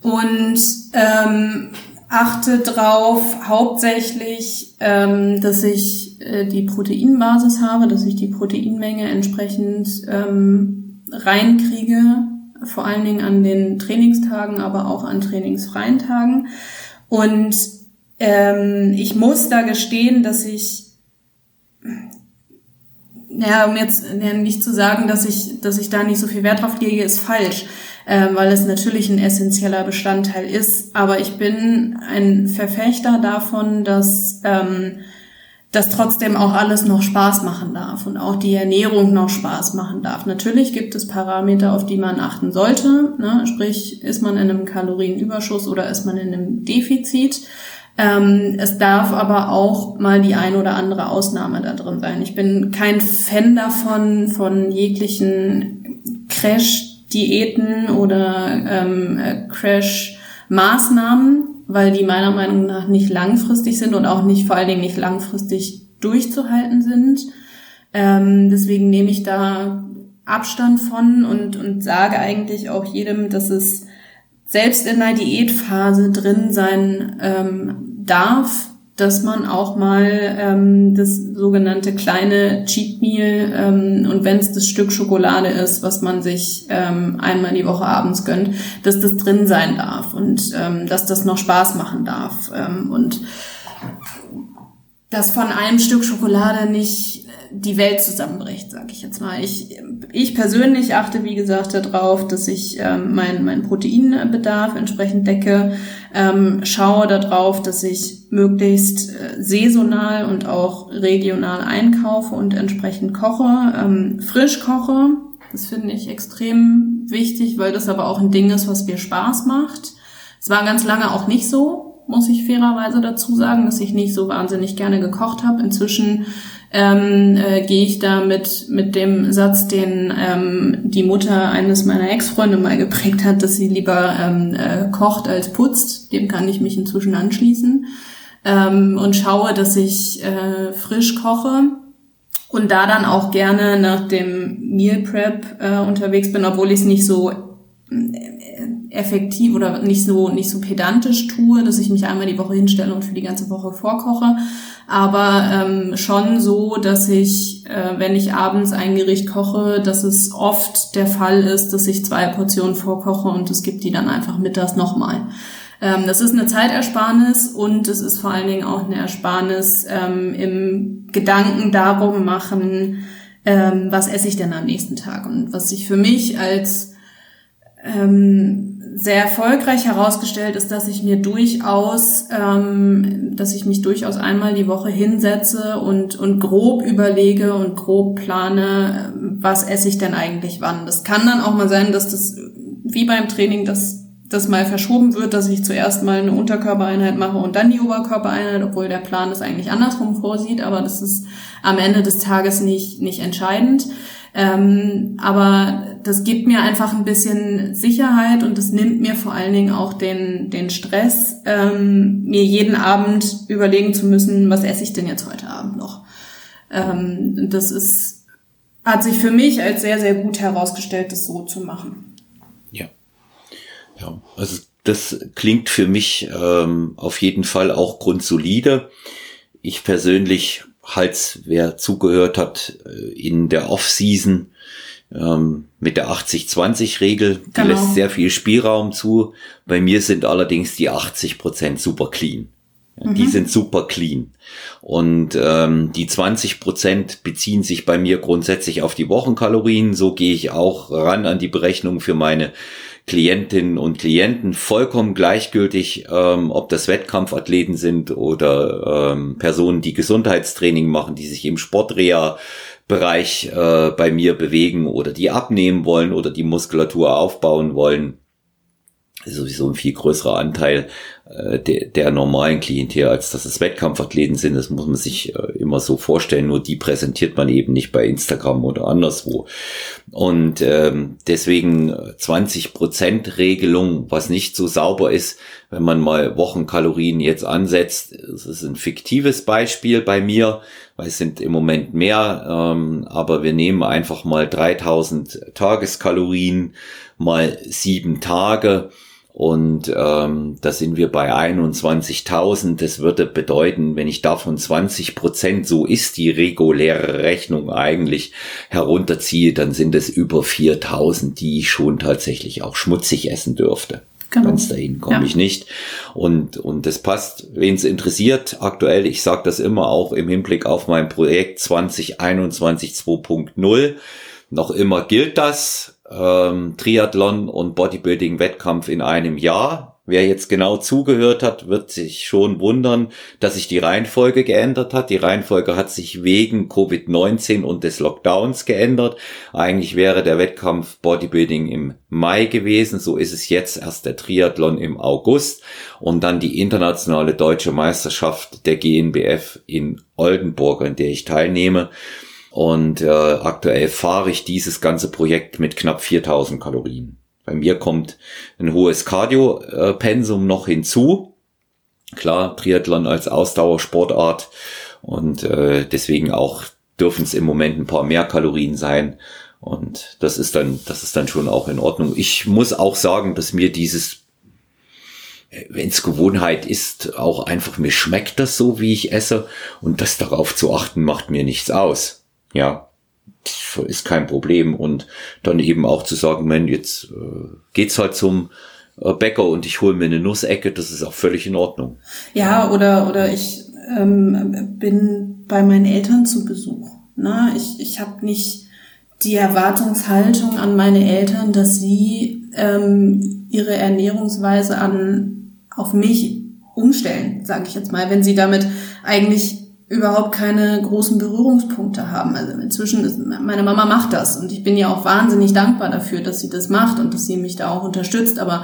[SPEAKER 2] Und ähm, achte drauf hauptsächlich, ähm, dass ich äh, die Proteinbasis habe, dass ich die Proteinmenge entsprechend ähm, reinkriege, vor allen Dingen an den Trainingstagen, aber auch an trainingsfreien Tagen. Und ähm, ich muss da gestehen, dass ich ja, um jetzt ja, nicht zu sagen, dass ich, dass ich da nicht so viel Wert drauf lege, ist falsch, äh, weil es natürlich ein essentieller Bestandteil ist. Aber ich bin ein Verfechter davon, dass ähm, dass trotzdem auch alles noch Spaß machen darf und auch die Ernährung noch Spaß machen darf. Natürlich gibt es Parameter, auf die man achten sollte. Ne? Sprich, ist man in einem Kalorienüberschuss oder ist man in einem Defizit? Ähm, es darf aber auch mal die ein oder andere Ausnahme da drin sein. Ich bin kein Fan davon, von jeglichen Crash-Diäten oder ähm, äh, Crash-Maßnahmen, weil die meiner Meinung nach nicht langfristig sind und auch nicht vor allen Dingen nicht langfristig durchzuhalten sind. Ähm, deswegen nehme ich da Abstand von und, und sage eigentlich auch jedem, dass es selbst in einer Diätphase drin sein ähm, darf, dass man auch mal ähm, das sogenannte kleine Cheat Meal ähm, und wenn es das Stück Schokolade ist, was man sich ähm, einmal die Woche abends gönnt, dass das drin sein darf und ähm, dass das noch Spaß machen darf ähm, und dass von einem Stück Schokolade nicht die Welt zusammenbricht, sage ich jetzt mal. Ich, ich persönlich achte, wie gesagt, darauf, dass ich ähm, meinen mein Proteinbedarf entsprechend decke, ähm, schaue darauf, dass ich möglichst äh, saisonal und auch regional einkaufe und entsprechend koche, ähm, frisch koche. Das finde ich extrem wichtig, weil das aber auch ein Ding ist, was mir Spaß macht. Es war ganz lange auch nicht so, muss ich fairerweise dazu sagen, dass ich nicht so wahnsinnig gerne gekocht habe. Inzwischen ähm, äh, gehe ich da mit, mit dem Satz, den ähm, die Mutter eines meiner Ex-Freunde mal geprägt hat, dass sie lieber ähm, äh, kocht als putzt. Dem kann ich mich inzwischen anschließen. Ähm, und schaue, dass ich äh, frisch koche und da dann auch gerne nach dem Meal Prep äh, unterwegs bin, obwohl ich es nicht so effektiv oder nicht so nicht so pedantisch tue, dass ich mich einmal die Woche hinstelle und für die ganze Woche vorkoche, aber ähm, schon so, dass ich, äh, wenn ich abends ein Gericht koche, dass es oft der Fall ist, dass ich zwei Portionen vorkoche und es gibt die dann einfach mittags nochmal. Ähm, das ist eine Zeitersparnis und es ist vor allen Dingen auch eine Ersparnis ähm, im Gedanken darum machen, ähm, was esse ich denn am nächsten Tag und was ich für mich als ähm, sehr erfolgreich herausgestellt ist, dass ich mir durchaus, ähm, dass ich mich durchaus einmal die Woche hinsetze und, und grob überlege und grob plane, was esse ich denn eigentlich wann. Das kann dann auch mal sein, dass das wie beim Training, dass das mal verschoben wird, dass ich zuerst mal eine Unterkörpereinheit mache und dann die Oberkörpereinheit, obwohl der Plan es eigentlich andersrum vorsieht, aber das ist am Ende des Tages nicht, nicht entscheidend. Ähm, aber das gibt mir einfach ein bisschen Sicherheit und es nimmt mir vor allen Dingen auch den, den Stress, ähm, mir jeden Abend überlegen zu müssen, was esse ich denn jetzt heute Abend noch. Ähm, das ist, hat sich für mich als sehr, sehr gut herausgestellt, das so zu machen.
[SPEAKER 1] Ja. Ja, also das klingt für mich ähm, auf jeden Fall auch grundsolide. Ich persönlich Hals, wer zugehört hat, äh, in der Off-Season ähm, mit der 80-20-Regel. Die genau. lässt sehr viel Spielraum zu. Bei mir sind allerdings die 80 Prozent super clean. Mhm. Die sind super clean. Und ähm, die 20 Prozent beziehen sich bei mir grundsätzlich auf die Wochenkalorien. So gehe ich auch ran an die Berechnung für meine Klientinnen und Klienten vollkommen gleichgültig, ähm, ob das Wettkampfathleten sind oder ähm, Personen, die Gesundheitstraining machen, die sich im Sportreha-Bereich äh, bei mir bewegen oder die abnehmen wollen oder die Muskulatur aufbauen wollen sowieso ein viel größerer Anteil äh, der, der normalen Klientel, als dass es Wettkampfathleten sind. Das muss man sich äh, immer so vorstellen. Nur die präsentiert man eben nicht bei Instagram oder anderswo. Und ähm, deswegen 20% Regelung, was nicht so sauber ist, wenn man mal Wochenkalorien jetzt ansetzt. Das ist ein fiktives Beispiel bei mir, weil es sind im Moment mehr, ähm, aber wir nehmen einfach mal 3000 Tageskalorien mal sieben Tage und ähm, da sind wir bei 21.000. Das würde bedeuten, wenn ich davon 20 Prozent, so ist die reguläre Rechnung eigentlich, herunterziehe, dann sind es über 4.000, die ich schon tatsächlich auch schmutzig essen dürfte. Genau. Ganz dahin komme ja. ich nicht. Und, und das passt, wen es interessiert, aktuell, ich sage das immer auch im Hinblick auf mein Projekt 2021 2.0. Noch immer gilt das ähm, Triathlon und Bodybuilding-Wettkampf in einem Jahr. Wer jetzt genau zugehört hat, wird sich schon wundern, dass sich die Reihenfolge geändert hat. Die Reihenfolge hat sich wegen Covid-19 und des Lockdowns geändert. Eigentlich wäre der Wettkampf Bodybuilding im Mai gewesen. So ist es jetzt erst der Triathlon im August und dann die internationale deutsche Meisterschaft der GNBF in Oldenburg, an der ich teilnehme. Und äh, aktuell fahre ich dieses ganze Projekt mit knapp 4000 Kalorien. Bei mir kommt ein hohes Cardio-Pensum noch hinzu. Klar, Triathlon als Ausdauersportart und äh, deswegen auch dürfen es im Moment ein paar mehr Kalorien sein. Und das ist dann, das ist dann schon auch in Ordnung. Ich muss auch sagen, dass mir dieses, wenn es Gewohnheit ist, auch einfach mir schmeckt das so, wie ich esse. Und das darauf zu achten, macht mir nichts aus ja, ist kein Problem. Und dann eben auch zu sagen, man, jetzt äh, geht's halt zum äh, Bäcker und ich hole mir eine Nussecke, das ist auch völlig in Ordnung.
[SPEAKER 2] Ja, oder, oder ich ähm, bin bei meinen Eltern zu Besuch. Ne? Ich, ich habe nicht die Erwartungshaltung an meine Eltern, dass sie ähm, ihre Ernährungsweise an auf mich umstellen, sage ich jetzt mal, wenn sie damit eigentlich überhaupt keine großen Berührungspunkte haben. Also inzwischen ist, meine Mama macht das und ich bin ja auch wahnsinnig dankbar dafür, dass sie das macht und dass sie mich da auch unterstützt, aber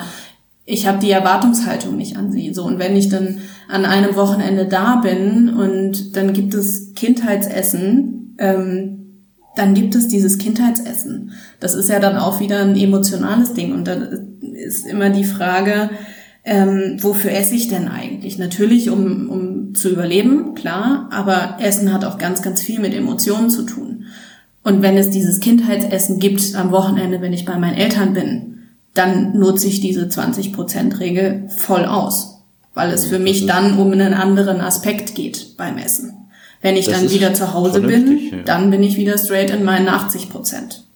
[SPEAKER 2] ich habe die Erwartungshaltung nicht an sie. So und wenn ich dann an einem Wochenende da bin und dann gibt es Kindheitsessen, ähm, dann gibt es dieses Kindheitsessen. Das ist ja dann auch wieder ein emotionales Ding und dann ist immer die Frage, ähm, wofür esse ich denn eigentlich? Natürlich, um, um zu überleben, klar, aber Essen hat auch ganz, ganz viel mit Emotionen zu tun. Und wenn es dieses Kindheitsessen gibt am Wochenende, wenn ich bei meinen Eltern bin, dann nutze ich diese 20%-Regel voll aus, weil es für mich dann um einen anderen Aspekt geht beim Essen. Wenn ich das dann wieder zu Hause bin, ja. dann bin ich wieder straight in meinen 80 Prozent.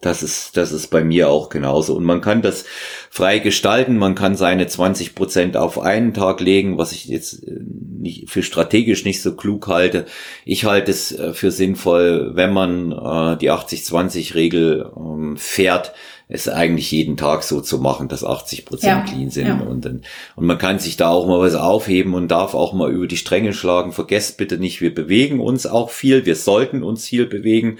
[SPEAKER 1] Das ist, das ist bei mir auch genauso. Und man kann das frei gestalten. Man kann seine 20 Prozent auf einen Tag legen, was ich jetzt äh, nicht, für strategisch nicht so klug halte. Ich halte es äh, für sinnvoll, wenn man äh, die 80-20-Regel ähm, fährt, es eigentlich jeden Tag so zu machen, dass 80 Prozent ja, clean sind. Ja. Und, dann, und man kann sich da auch mal was aufheben und darf auch mal über die Stränge schlagen. Vergesst bitte nicht, wir bewegen uns auch viel. Wir sollten uns viel bewegen.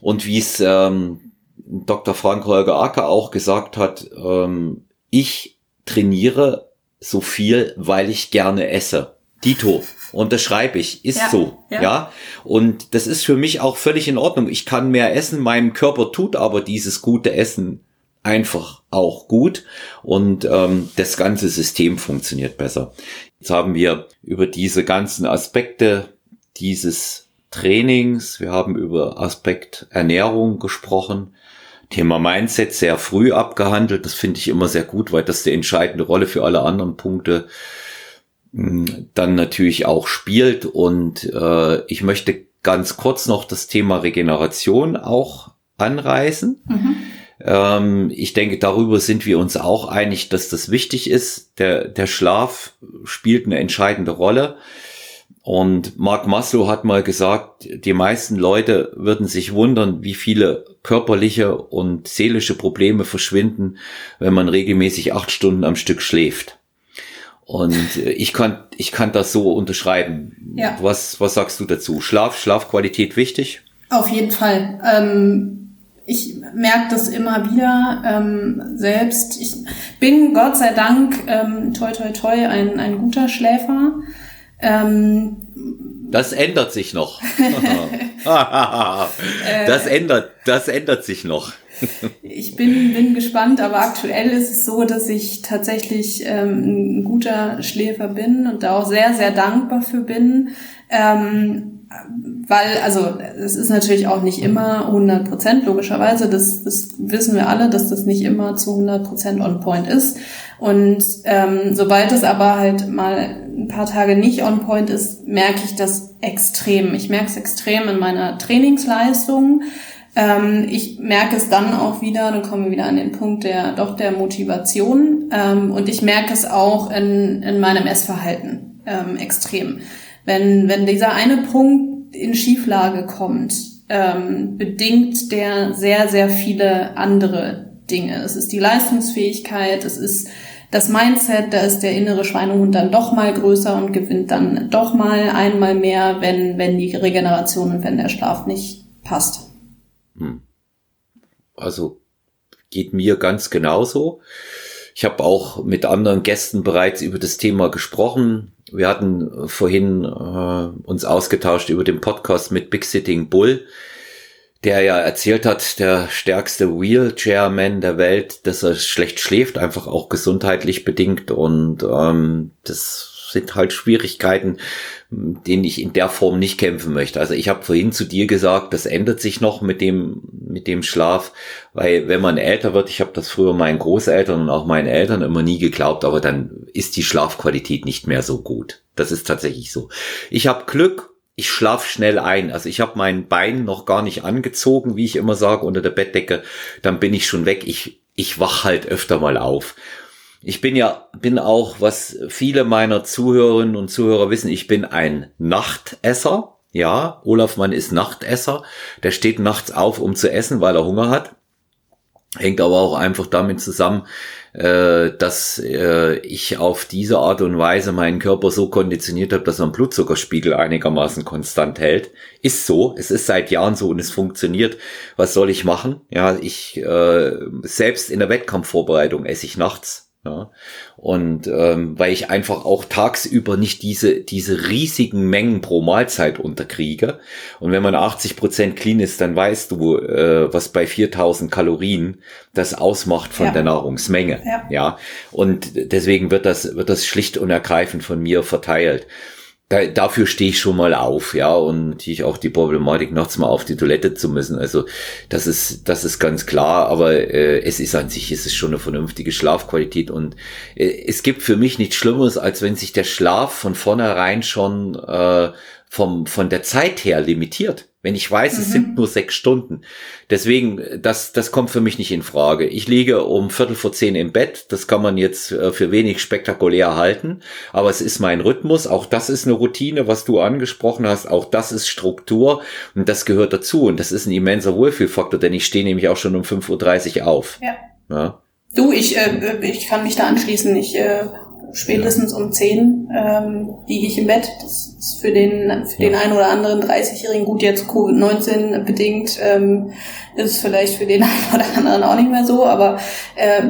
[SPEAKER 1] Und wie es ähm, Dr. Frank Holger Acker auch gesagt hat, ähm, ich trainiere so viel, weil ich gerne esse. Dito. Und das schreibe ich, ist ja, so, ja. ja. Und das ist für mich auch völlig in Ordnung. Ich kann mehr essen, meinem Körper tut aber dieses gute Essen einfach auch gut und ähm, das ganze System funktioniert besser. Jetzt haben wir über diese ganzen Aspekte dieses Trainings, wir haben über Aspekt Ernährung gesprochen, Thema Mindset sehr früh abgehandelt. Das finde ich immer sehr gut, weil das die entscheidende Rolle für alle anderen Punkte hm, dann natürlich auch spielt. Und äh, ich möchte ganz kurz noch das Thema Regeneration auch anreißen. Mhm. Ähm, ich denke, darüber sind wir uns auch einig, dass das wichtig ist. Der, der Schlaf spielt eine entscheidende Rolle. Und Mark Maslow hat mal gesagt, die meisten Leute würden sich wundern, wie viele körperliche und seelische Probleme verschwinden, wenn man regelmäßig acht Stunden am Stück schläft. Und ich kann, ich kann das so unterschreiben. Ja. Was, was sagst du dazu? Schlaf, Schlafqualität wichtig?
[SPEAKER 2] Auf jeden Fall. Ähm, ich merke das immer wieder ähm, selbst. Ich bin Gott sei Dank ähm, toi toi toi ein, ein guter Schläfer. Ähm,
[SPEAKER 1] Das ändert sich noch. [laughs] [laughs] das ändert, das ändert sich noch.
[SPEAKER 2] ich bin, bin gespannt, aber aktuell ist es so, dass ich tatsächlich ähm, ein guter Schläfer bin und da auch sehr, sehr dankbar für bin. Ähm, weil, also es ist natürlich auch nicht immer 100 Prozent, logischerweise, das, das wissen wir alle, dass das nicht immer zu 100 Prozent on point ist. Und ähm, sobald es aber halt mal ein paar Tage nicht on point ist, merke ich das extrem. Ich merke es extrem in meiner Trainingsleistung. Ähm, ich merke es dann auch wieder, dann kommen wir wieder an den Punkt der doch der Motivation. Ähm, und ich merke es auch in, in meinem Essverhalten ähm, extrem. Wenn, wenn dieser eine Punkt in Schieflage kommt, ähm, bedingt der sehr, sehr viele andere Dinge. Es ist die Leistungsfähigkeit, es ist das Mindset, da ist der innere Schweinehund dann doch mal größer und gewinnt dann doch mal einmal mehr, wenn, wenn die Regeneration und wenn der Schlaf nicht passt. Hm.
[SPEAKER 1] Also geht mir ganz genauso. Ich habe auch mit anderen Gästen bereits über das Thema gesprochen. Wir hatten vorhin äh, uns ausgetauscht über den Podcast mit Big Sitting Bull der ja erzählt hat, der stärkste Wheelchairman der Welt, dass er schlecht schläft, einfach auch gesundheitlich bedingt. Und ähm, das sind halt Schwierigkeiten, denen ich in der Form nicht kämpfen möchte. Also ich habe vorhin zu dir gesagt, das ändert sich noch mit dem mit dem Schlaf, weil wenn man älter wird, ich habe das früher meinen Großeltern und auch meinen Eltern immer nie geglaubt, aber dann ist die Schlafqualität nicht mehr so gut. Das ist tatsächlich so. Ich habe Glück ich schlaf schnell ein. Also ich habe mein Bein noch gar nicht angezogen, wie ich immer sage, unter der Bettdecke. Dann bin ich schon weg. Ich, ich wach halt öfter mal auf. Ich bin ja, bin auch, was viele meiner Zuhörerinnen und Zuhörer wissen, ich bin ein Nachtesser. Ja, Olaf Mann ist Nachtesser. Der steht nachts auf, um zu essen, weil er Hunger hat. Hängt aber auch einfach damit zusammen, äh, dass äh, ich auf diese Art und Weise meinen Körper so konditioniert habe, dass er Blutzuckerspiegel einigermaßen konstant hält. Ist so, es ist seit Jahren so und es funktioniert. Was soll ich machen? Ja, ich äh, selbst in der Wettkampfvorbereitung esse ich nachts ja. Und ähm, weil ich einfach auch tagsüber nicht diese, diese riesigen Mengen pro Mahlzeit unterkriege. Und wenn man 80 Prozent clean ist, dann weißt du, äh, was bei 4000 Kalorien das ausmacht von ja. der Nahrungsmenge. Ja. ja. Und deswegen wird das, wird das schlicht und ergreifend von mir verteilt dafür stehe ich schon mal auf, ja, und natürlich auch die Problematik, nachts mal auf die Toilette zu müssen. Also das ist, das ist ganz klar, aber äh, es ist an sich, es ist schon eine vernünftige Schlafqualität und äh, es gibt für mich nichts Schlimmeres, als wenn sich der Schlaf von vornherein schon äh, vom, von der Zeit her limitiert. Wenn ich weiß, mhm. es sind nur sechs Stunden. Deswegen, das, das kommt für mich nicht in Frage. Ich liege um Viertel vor zehn im Bett. Das kann man jetzt äh, für wenig spektakulär halten. Aber es ist mein Rhythmus. Auch das ist eine Routine, was du angesprochen hast. Auch das ist Struktur. Und das gehört dazu. Und das ist ein immenser Wohlfühlfaktor, denn ich stehe nämlich auch schon um 5.30 Uhr auf. Ja.
[SPEAKER 2] ja. Du, ich, äh, ich kann mich da anschließen. Ich äh, spätestens um 10 ähm, liege ich im Bett. Das ist für den, für den einen oder anderen 30-Jährigen gut jetzt Covid-19 bedingt, ähm, ist vielleicht für den [laughs] einen oder anderen auch nicht mehr so, aber äh,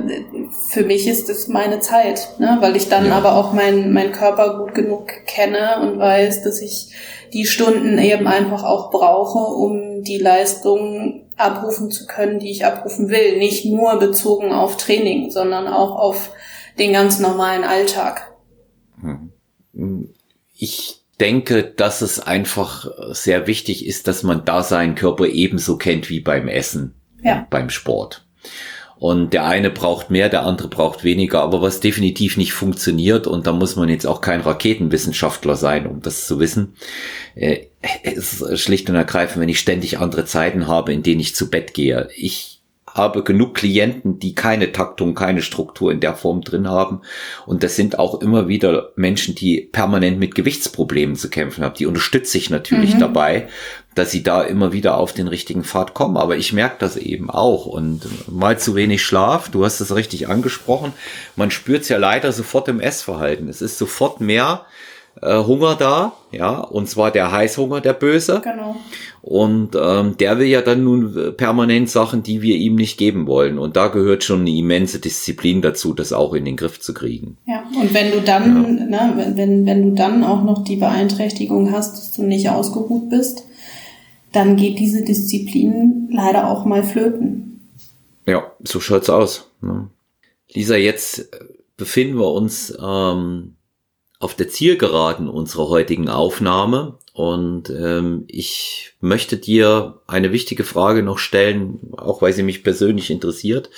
[SPEAKER 2] für mich ist es meine Zeit, ne? weil ich dann ja. aber auch meinen mein Körper gut genug kenne und weiß, dass ich die Stunden eben einfach auch brauche, um die Leistung abrufen zu können, die ich abrufen will. Nicht nur bezogen auf Training, sondern auch auf den ganz normalen Alltag.
[SPEAKER 1] Hm. Ich denke, dass es einfach sehr wichtig ist, dass man da seinen Körper ebenso kennt wie beim Essen, ja. beim Sport. Und der eine braucht mehr, der andere braucht weniger. Aber was definitiv nicht funktioniert, und da muss man jetzt auch kein Raketenwissenschaftler sein, um das zu wissen, äh, ist schlicht und ergreifend, wenn ich ständig andere Zeiten habe, in denen ich zu Bett gehe. Ich habe genug Klienten, die keine Taktung, keine Struktur in der Form drin haben. Und das sind auch immer wieder Menschen, die permanent mit Gewichtsproblemen zu kämpfen haben. Die unterstütze ich natürlich mhm. dabei, dass sie da immer wieder auf den richtigen Pfad kommen. Aber ich merke das eben auch. Und mal zu wenig Schlaf, du hast es richtig angesprochen. Man spürt es ja leider sofort im Essverhalten. Es ist sofort mehr äh, Hunger da, ja, und zwar der Heißhunger, der Böse.
[SPEAKER 2] Genau.
[SPEAKER 1] Und ähm, der will ja dann nun permanent Sachen, die wir ihm nicht geben wollen. Und da gehört schon eine immense Disziplin dazu, das auch in den Griff zu kriegen.
[SPEAKER 2] Ja, und wenn du dann, ja. ne, wenn, wenn du dann auch noch die Beeinträchtigung hast, dass du nicht ausgeruht bist, dann geht diese Disziplin leider auch mal flöten.
[SPEAKER 1] Ja, so schaut's aus. Ne? Lisa, jetzt befinden wir uns ähm, auf der Zielgeraden unserer heutigen Aufnahme und ähm, ich möchte dir eine wichtige Frage noch stellen, auch weil sie mich persönlich interessiert.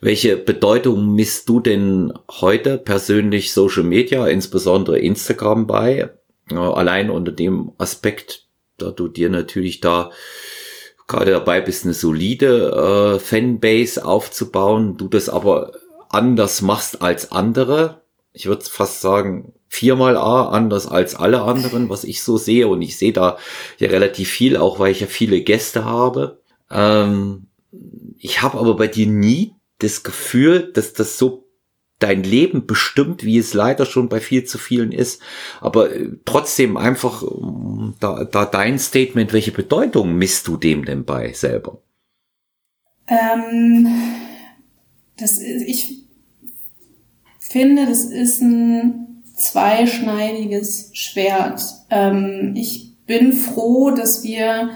[SPEAKER 1] Welche Bedeutung misst du denn heute persönlich Social Media, insbesondere Instagram bei? Äh, allein unter dem Aspekt, da du dir natürlich da gerade dabei bist, eine solide äh, Fanbase aufzubauen, du das aber anders machst als andere. Ich würde fast sagen, viermal A anders als alle anderen, was ich so sehe. Und ich sehe da ja relativ viel, auch weil ich ja viele Gäste habe. Ähm, ich habe aber bei dir nie das Gefühl, dass das so dein Leben bestimmt, wie es leider schon bei viel zu vielen ist. Aber äh, trotzdem einfach ähm, da, da dein Statement, welche Bedeutung misst du dem denn bei selber?
[SPEAKER 2] Ähm, das ich finde, das ist ein zweischneidiges Schwert. Ähm, ich bin froh, dass wir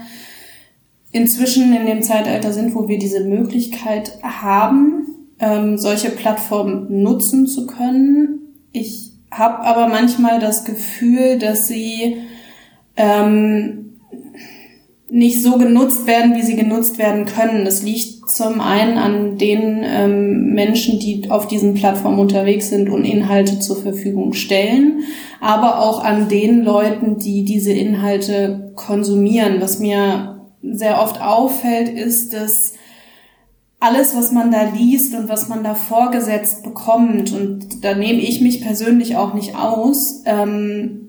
[SPEAKER 2] inzwischen in dem Zeitalter sind, wo wir diese Möglichkeit haben, ähm, solche Plattformen nutzen zu können. Ich habe aber manchmal das Gefühl, dass sie ähm, nicht so genutzt werden, wie sie genutzt werden können. Das liegt zum einen an den ähm, Menschen, die auf diesen Plattformen unterwegs sind und Inhalte zur Verfügung stellen, aber auch an den Leuten, die diese Inhalte konsumieren. Was mir sehr oft auffällt, ist, dass alles, was man da liest und was man da vorgesetzt bekommt, und da nehme ich mich persönlich auch nicht aus, ähm,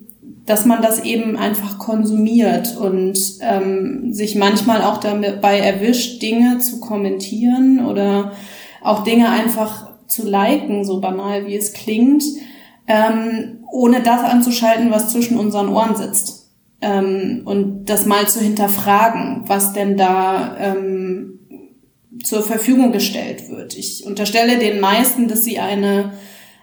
[SPEAKER 2] dass man das eben einfach konsumiert und ähm, sich manchmal auch dabei erwischt, Dinge zu kommentieren oder auch Dinge einfach zu liken, so banal wie es klingt, ähm, ohne das anzuschalten, was zwischen unseren Ohren sitzt. Ähm, und das mal zu hinterfragen, was denn da ähm, zur Verfügung gestellt wird. Ich unterstelle den meisten, dass sie eine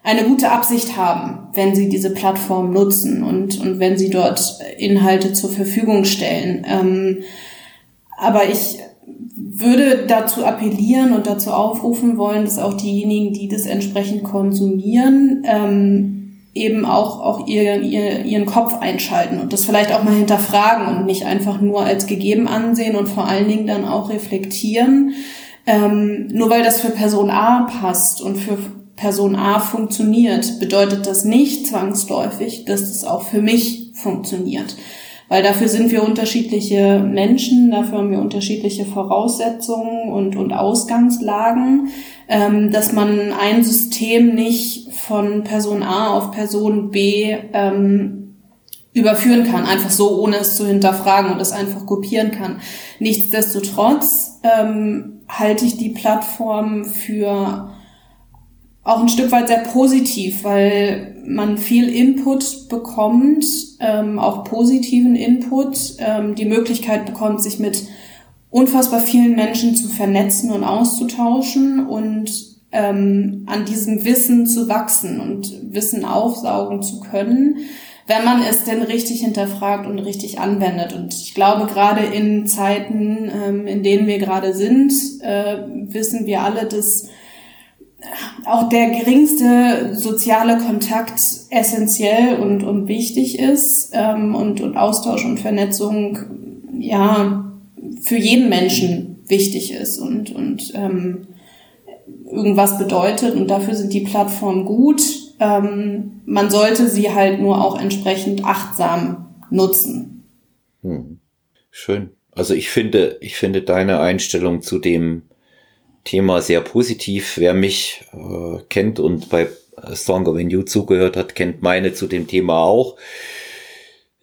[SPEAKER 2] eine gute Absicht haben, wenn sie diese Plattform nutzen und, und wenn sie dort Inhalte zur Verfügung stellen. Ähm, aber ich würde dazu appellieren und dazu aufrufen wollen, dass auch diejenigen, die das entsprechend konsumieren, ähm, eben auch, auch ihr, ihr, ihren Kopf einschalten und das vielleicht auch mal hinterfragen und nicht einfach nur als gegeben ansehen und vor allen Dingen dann auch reflektieren. Ähm, nur weil das für Person A passt und für Person A funktioniert, bedeutet das nicht zwangsläufig, dass das auch für mich funktioniert. Weil dafür sind wir unterschiedliche Menschen, dafür haben wir unterschiedliche Voraussetzungen und, und Ausgangslagen, ähm, dass man ein System nicht von Person A auf Person B ähm, überführen kann, einfach so, ohne es zu hinterfragen und es einfach kopieren kann. Nichtsdestotrotz ähm, halte ich die Plattform für auch ein Stück weit sehr positiv, weil man viel Input bekommt, ähm, auch positiven Input, ähm, die Möglichkeit bekommt, sich mit unfassbar vielen Menschen zu vernetzen und auszutauschen und ähm, an diesem Wissen zu wachsen und Wissen aufsaugen zu können, wenn man es denn richtig hinterfragt und richtig anwendet. Und ich glaube, gerade in Zeiten, ähm, in denen wir gerade sind, äh, wissen wir alle, dass auch der geringste soziale Kontakt essentiell und, und wichtig ist ähm, und, und Austausch und Vernetzung ja für jeden Menschen wichtig ist und, und ähm, irgendwas bedeutet und dafür sind die Plattformen gut. Ähm, man sollte sie halt nur auch entsprechend achtsam nutzen.
[SPEAKER 1] Hm. Schön. Also ich finde, ich finde deine Einstellung zu dem Thema sehr positiv. Wer mich äh, kennt und bei Stronger When You zugehört hat, kennt meine zu dem Thema auch.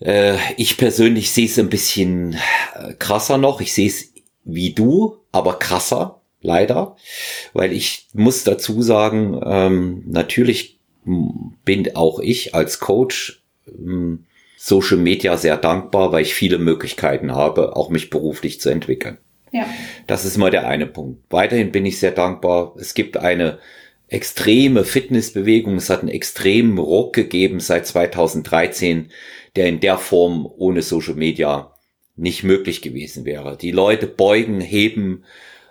[SPEAKER 1] Äh, ich persönlich sehe es ein bisschen äh, krasser noch. Ich sehe es wie du, aber krasser, leider. Weil ich muss dazu sagen, ähm, natürlich bin auch ich als Coach ähm, Social Media sehr dankbar, weil ich viele Möglichkeiten habe, auch mich beruflich zu entwickeln. Ja. Das ist mal der eine Punkt. Weiterhin bin ich sehr dankbar. Es gibt eine extreme Fitnessbewegung. Es hat einen extremen Ruck gegeben seit 2013, der in der Form ohne Social Media nicht möglich gewesen wäre. Die Leute beugen, heben,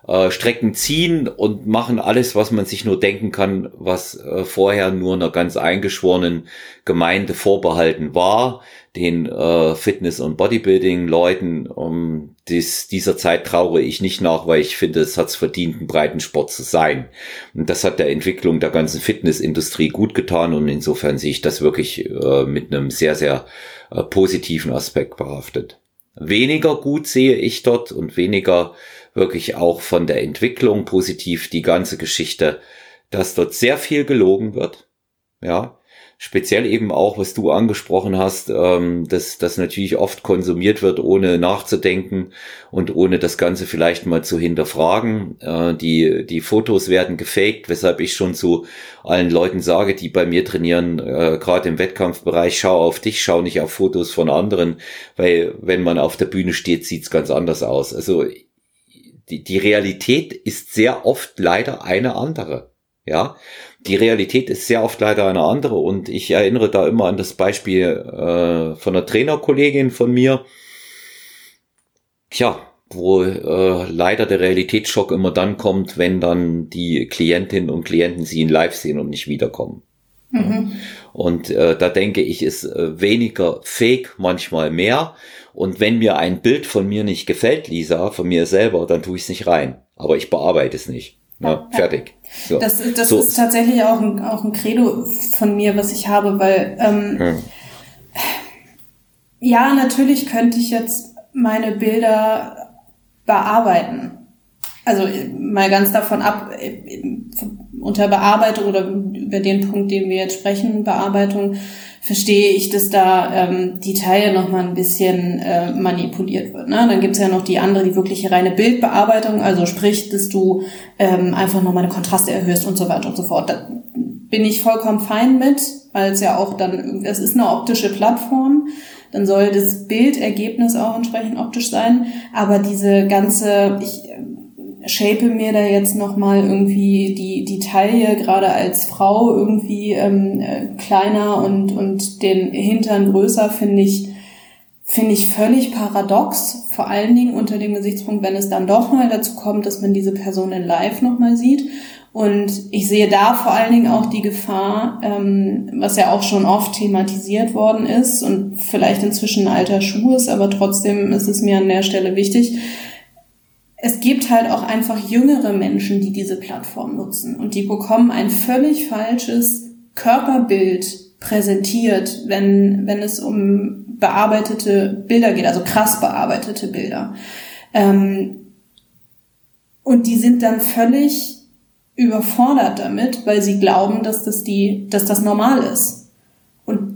[SPEAKER 1] äh, Strecken ziehen und machen alles, was man sich nur denken kann, was äh, vorher nur einer ganz eingeschworenen Gemeinde vorbehalten war, den äh, Fitness- und Bodybuilding-Leuten. Um dies, dieser Zeit traure ich nicht nach, weil ich finde, es hat es verdient, ein Breitensport zu sein. Und das hat der Entwicklung der ganzen Fitnessindustrie gut getan und insofern sehe ich das wirklich äh, mit einem sehr, sehr äh, positiven Aspekt behaftet. Weniger gut sehe ich dort und weniger wirklich auch von der Entwicklung positiv die ganze Geschichte, dass dort sehr viel gelogen wird. Ja, speziell eben auch, was du angesprochen hast, ähm, dass das natürlich oft konsumiert wird, ohne nachzudenken und ohne das Ganze vielleicht mal zu hinterfragen. Äh, die, die Fotos werden gefaked, weshalb ich schon zu allen Leuten sage, die bei mir trainieren, äh, gerade im Wettkampfbereich, schau auf dich, schau nicht auf Fotos von anderen, weil wenn man auf der Bühne steht, sieht's ganz anders aus. Also die, die Realität ist sehr oft leider eine andere. Ja, die Realität ist sehr oft leider eine andere und ich erinnere da immer an das Beispiel äh, von einer Trainerkollegin von mir. Tja, wo äh, leider der Realitätsschock immer dann kommt, wenn dann die Klientinnen und Klienten sie in Live sehen und nicht wiederkommen. Mhm. Und äh, da denke ich, ist äh, weniger fake manchmal mehr. Und wenn mir ein Bild von mir nicht gefällt, Lisa, von mir selber, dann tue ich es nicht rein. Aber ich bearbeite es nicht. Na, ja, fertig.
[SPEAKER 2] So. Das, das so. ist tatsächlich auch ein, auch ein Credo von mir, was ich habe, weil ähm, hm. ja, natürlich könnte ich jetzt meine Bilder bearbeiten. Also mal ganz davon ab, unter Bearbeitung oder über den Punkt, den wir jetzt sprechen, Bearbeitung, verstehe ich, dass da ähm, die Taille nochmal ein bisschen äh, manipuliert wird. Ne? Dann gibt's ja noch die andere, die wirkliche reine Bildbearbeitung, also sprich, dass du ähm, einfach nochmal eine Kontraste erhöhst und so weiter und so fort. Da bin ich vollkommen fein mit, weil es ja auch dann, es ist eine optische Plattform, dann soll das Bildergebnis auch entsprechend optisch sein, aber diese ganze, ich shape mir da jetzt nochmal irgendwie die, die Taille gerade als Frau irgendwie ähm, äh, kleiner und, und den Hintern größer, finde ich, finde ich völlig paradox. Vor allen Dingen unter dem Gesichtspunkt, wenn es dann doch mal dazu kommt, dass man diese Person in Live nochmal sieht. Und ich sehe da vor allen Dingen auch die Gefahr, ähm, was ja auch schon oft thematisiert worden ist und vielleicht inzwischen alter Schuh ist, aber trotzdem ist es mir an der Stelle wichtig, es gibt halt auch einfach jüngere Menschen, die diese Plattform nutzen und die bekommen ein völlig falsches Körperbild präsentiert, wenn, wenn es um bearbeitete Bilder geht, also krass bearbeitete Bilder. Ähm, und die sind dann völlig überfordert damit, weil sie glauben, dass das die, dass das normal ist. Und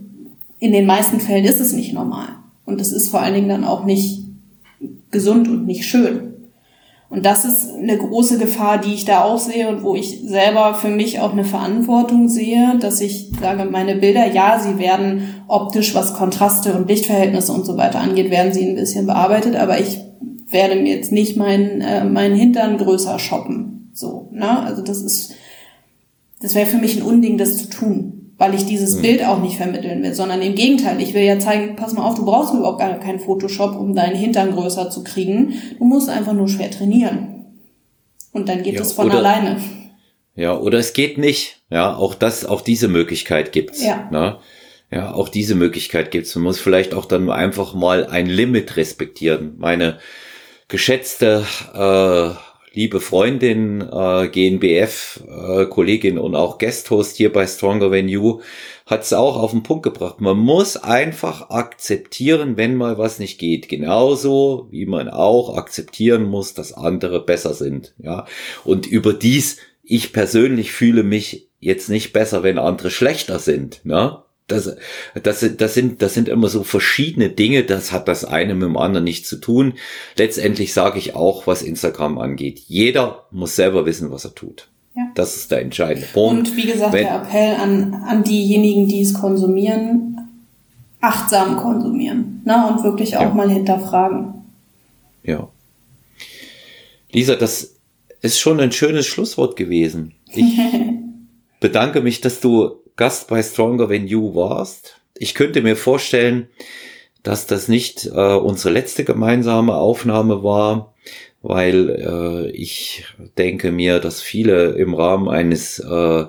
[SPEAKER 2] in den meisten Fällen ist es nicht normal. Und es ist vor allen Dingen dann auch nicht gesund und nicht schön. Und das ist eine große Gefahr, die ich da auch sehe und wo ich selber für mich auch eine Verantwortung sehe, dass ich sage, meine Bilder, ja, sie werden optisch, was Kontraste und Lichtverhältnisse und so weiter angeht, werden sie ein bisschen bearbeitet, aber ich werde mir jetzt nicht meinen äh, meinen Hintern größer shoppen. So, ne? Also das ist, das wäre für mich ein Unding, das zu tun weil ich dieses mhm. Bild auch nicht vermitteln will, sondern im Gegenteil, ich will ja zeigen, pass mal auf, du brauchst überhaupt gar keinen Photoshop, um deinen Hintern größer zu kriegen. Du musst einfach nur schwer trainieren. Und dann geht ja, es von oder, alleine.
[SPEAKER 1] Ja, oder es geht nicht. Ja, auch das, auch diese Möglichkeit gibt's. Ja. Ne? Ja, auch diese Möglichkeit gibt's. Man muss vielleicht auch dann einfach mal ein Limit respektieren. Meine geschätzte äh, liebe Freundin, äh, GNBF, äh, Kollegin und auch Guesthost hier bei Stronger Than You, hat es auch auf den Punkt gebracht. Man muss einfach akzeptieren, wenn mal was nicht geht. Genauso wie man auch akzeptieren muss, dass andere besser sind. Ja. Und überdies, ich persönlich fühle mich jetzt nicht besser, wenn andere schlechter sind. Ne? Das, das, das, sind, das sind immer so verschiedene Dinge, das hat das eine mit dem anderen nichts zu tun. Letztendlich sage ich auch, was Instagram angeht. Jeder muss selber wissen, was er tut. Ja. Das ist der entscheidende Punkt.
[SPEAKER 2] Und wie gesagt, Wenn, der Appell an, an diejenigen, die es konsumieren, achtsam konsumieren ne? und wirklich auch ja. mal hinterfragen.
[SPEAKER 1] Ja. Lisa, das ist schon ein schönes Schlusswort gewesen. Ich [laughs] bedanke mich, dass du Gast bei Stronger Than You warst. Ich könnte mir vorstellen, dass das nicht äh, unsere letzte gemeinsame Aufnahme war, weil äh, ich denke mir, dass viele im Rahmen eines äh,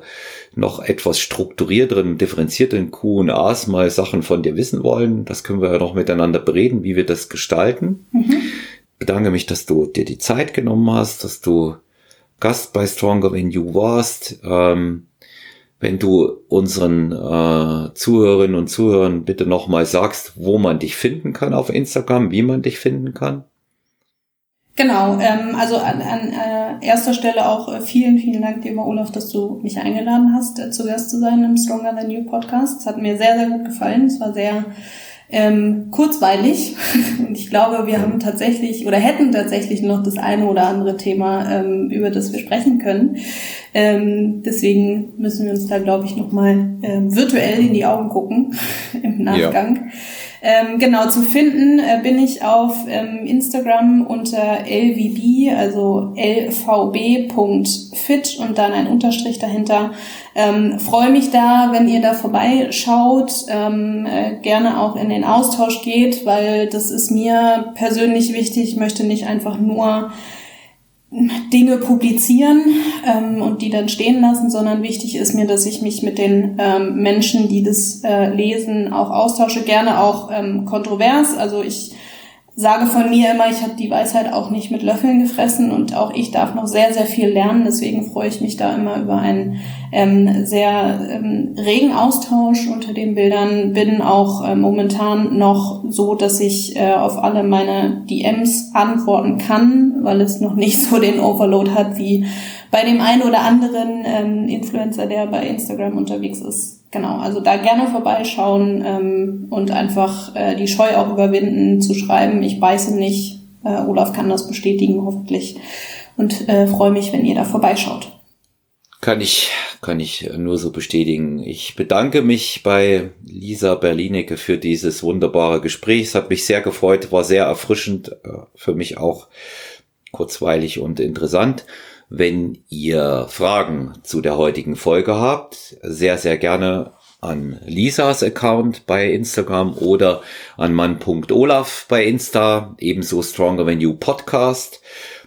[SPEAKER 1] noch etwas strukturierteren, differenzierten Q&As mal Sachen von dir wissen wollen. Das können wir ja noch miteinander bereden, wie wir das gestalten. Mhm. Bedanke mich, dass du dir die Zeit genommen hast, dass du Gast bei Stronger When You warst. Ähm, wenn du unseren äh, Zuhörerinnen und Zuhörern bitte nochmal sagst, wo man dich finden kann auf Instagram, wie man dich finden kann.
[SPEAKER 2] Genau, ähm, also an, an äh, erster Stelle auch äh, vielen, vielen Dank, lieber Olaf, dass du mich eingeladen hast, äh, zu Gast zu sein im Stronger Than You Podcast. Es hat mir sehr, sehr gut gefallen. Es war sehr ähm, kurzweilig. [laughs] Und ich glaube, wir haben tatsächlich oder hätten tatsächlich noch das eine oder andere Thema, ähm, über das wir sprechen können. Ähm, deswegen müssen wir uns da, glaube ich, nochmal ähm, virtuell in die Augen gucken [laughs] im Nachgang. Ja. Ähm, genau, zu finden äh, bin ich auf ähm, Instagram unter lvb, also lvb.fit und dann ein Unterstrich dahinter. Ähm, Freue mich da, wenn ihr da vorbeischaut, ähm, äh, gerne auch in den Austausch geht, weil das ist mir persönlich wichtig. Ich möchte nicht einfach nur Dinge publizieren ähm, und die dann stehen lassen, sondern wichtig ist mir, dass ich mich mit den ähm, Menschen, die das äh, lesen, auch austausche, gerne auch ähm, kontrovers. Also ich sage von mir immer, ich habe die Weisheit auch nicht mit Löffeln gefressen und auch ich darf noch sehr, sehr viel lernen. Deswegen freue ich mich da immer über einen ähm, sehr ähm, regen Austausch unter den Bildern. Bin auch äh, momentan noch so, dass ich äh, auf alle meine DMs antworten kann, weil es noch nicht so den Overload hat wie bei dem einen oder anderen ähm, Influencer, der bei Instagram unterwegs ist. Genau, also da gerne vorbeischauen ähm, und einfach äh, die Scheu auch überwinden, zu schreiben, ich beiße nicht. Äh, Olaf kann das bestätigen, hoffentlich. Und äh, freue mich, wenn ihr da vorbeischaut.
[SPEAKER 1] Kann ich, kann ich nur so bestätigen. Ich bedanke mich bei Lisa Berlinecke für dieses wunderbare Gespräch. Es hat mich sehr gefreut, war sehr erfrischend, äh, für mich auch kurzweilig und interessant. Wenn ihr Fragen zu der heutigen Folge habt, sehr, sehr gerne an Lisas Account bei Instagram oder an mann.olaf bei Insta, ebenso Stronger Than You Podcast.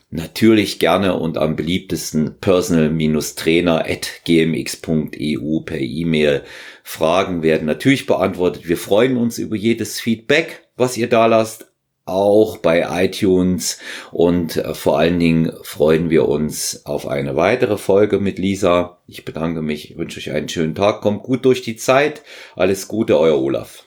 [SPEAKER 1] Natürlich gerne und am beliebtesten personal-trainer at gmx.eu per E-Mail. Fragen werden natürlich beantwortet. Wir freuen uns über jedes Feedback, was ihr da lasst auch bei iTunes und äh, vor allen Dingen freuen wir uns auf eine weitere Folge mit Lisa. Ich bedanke mich, wünsche euch einen schönen Tag, kommt gut durch die Zeit. Alles Gute, euer Olaf.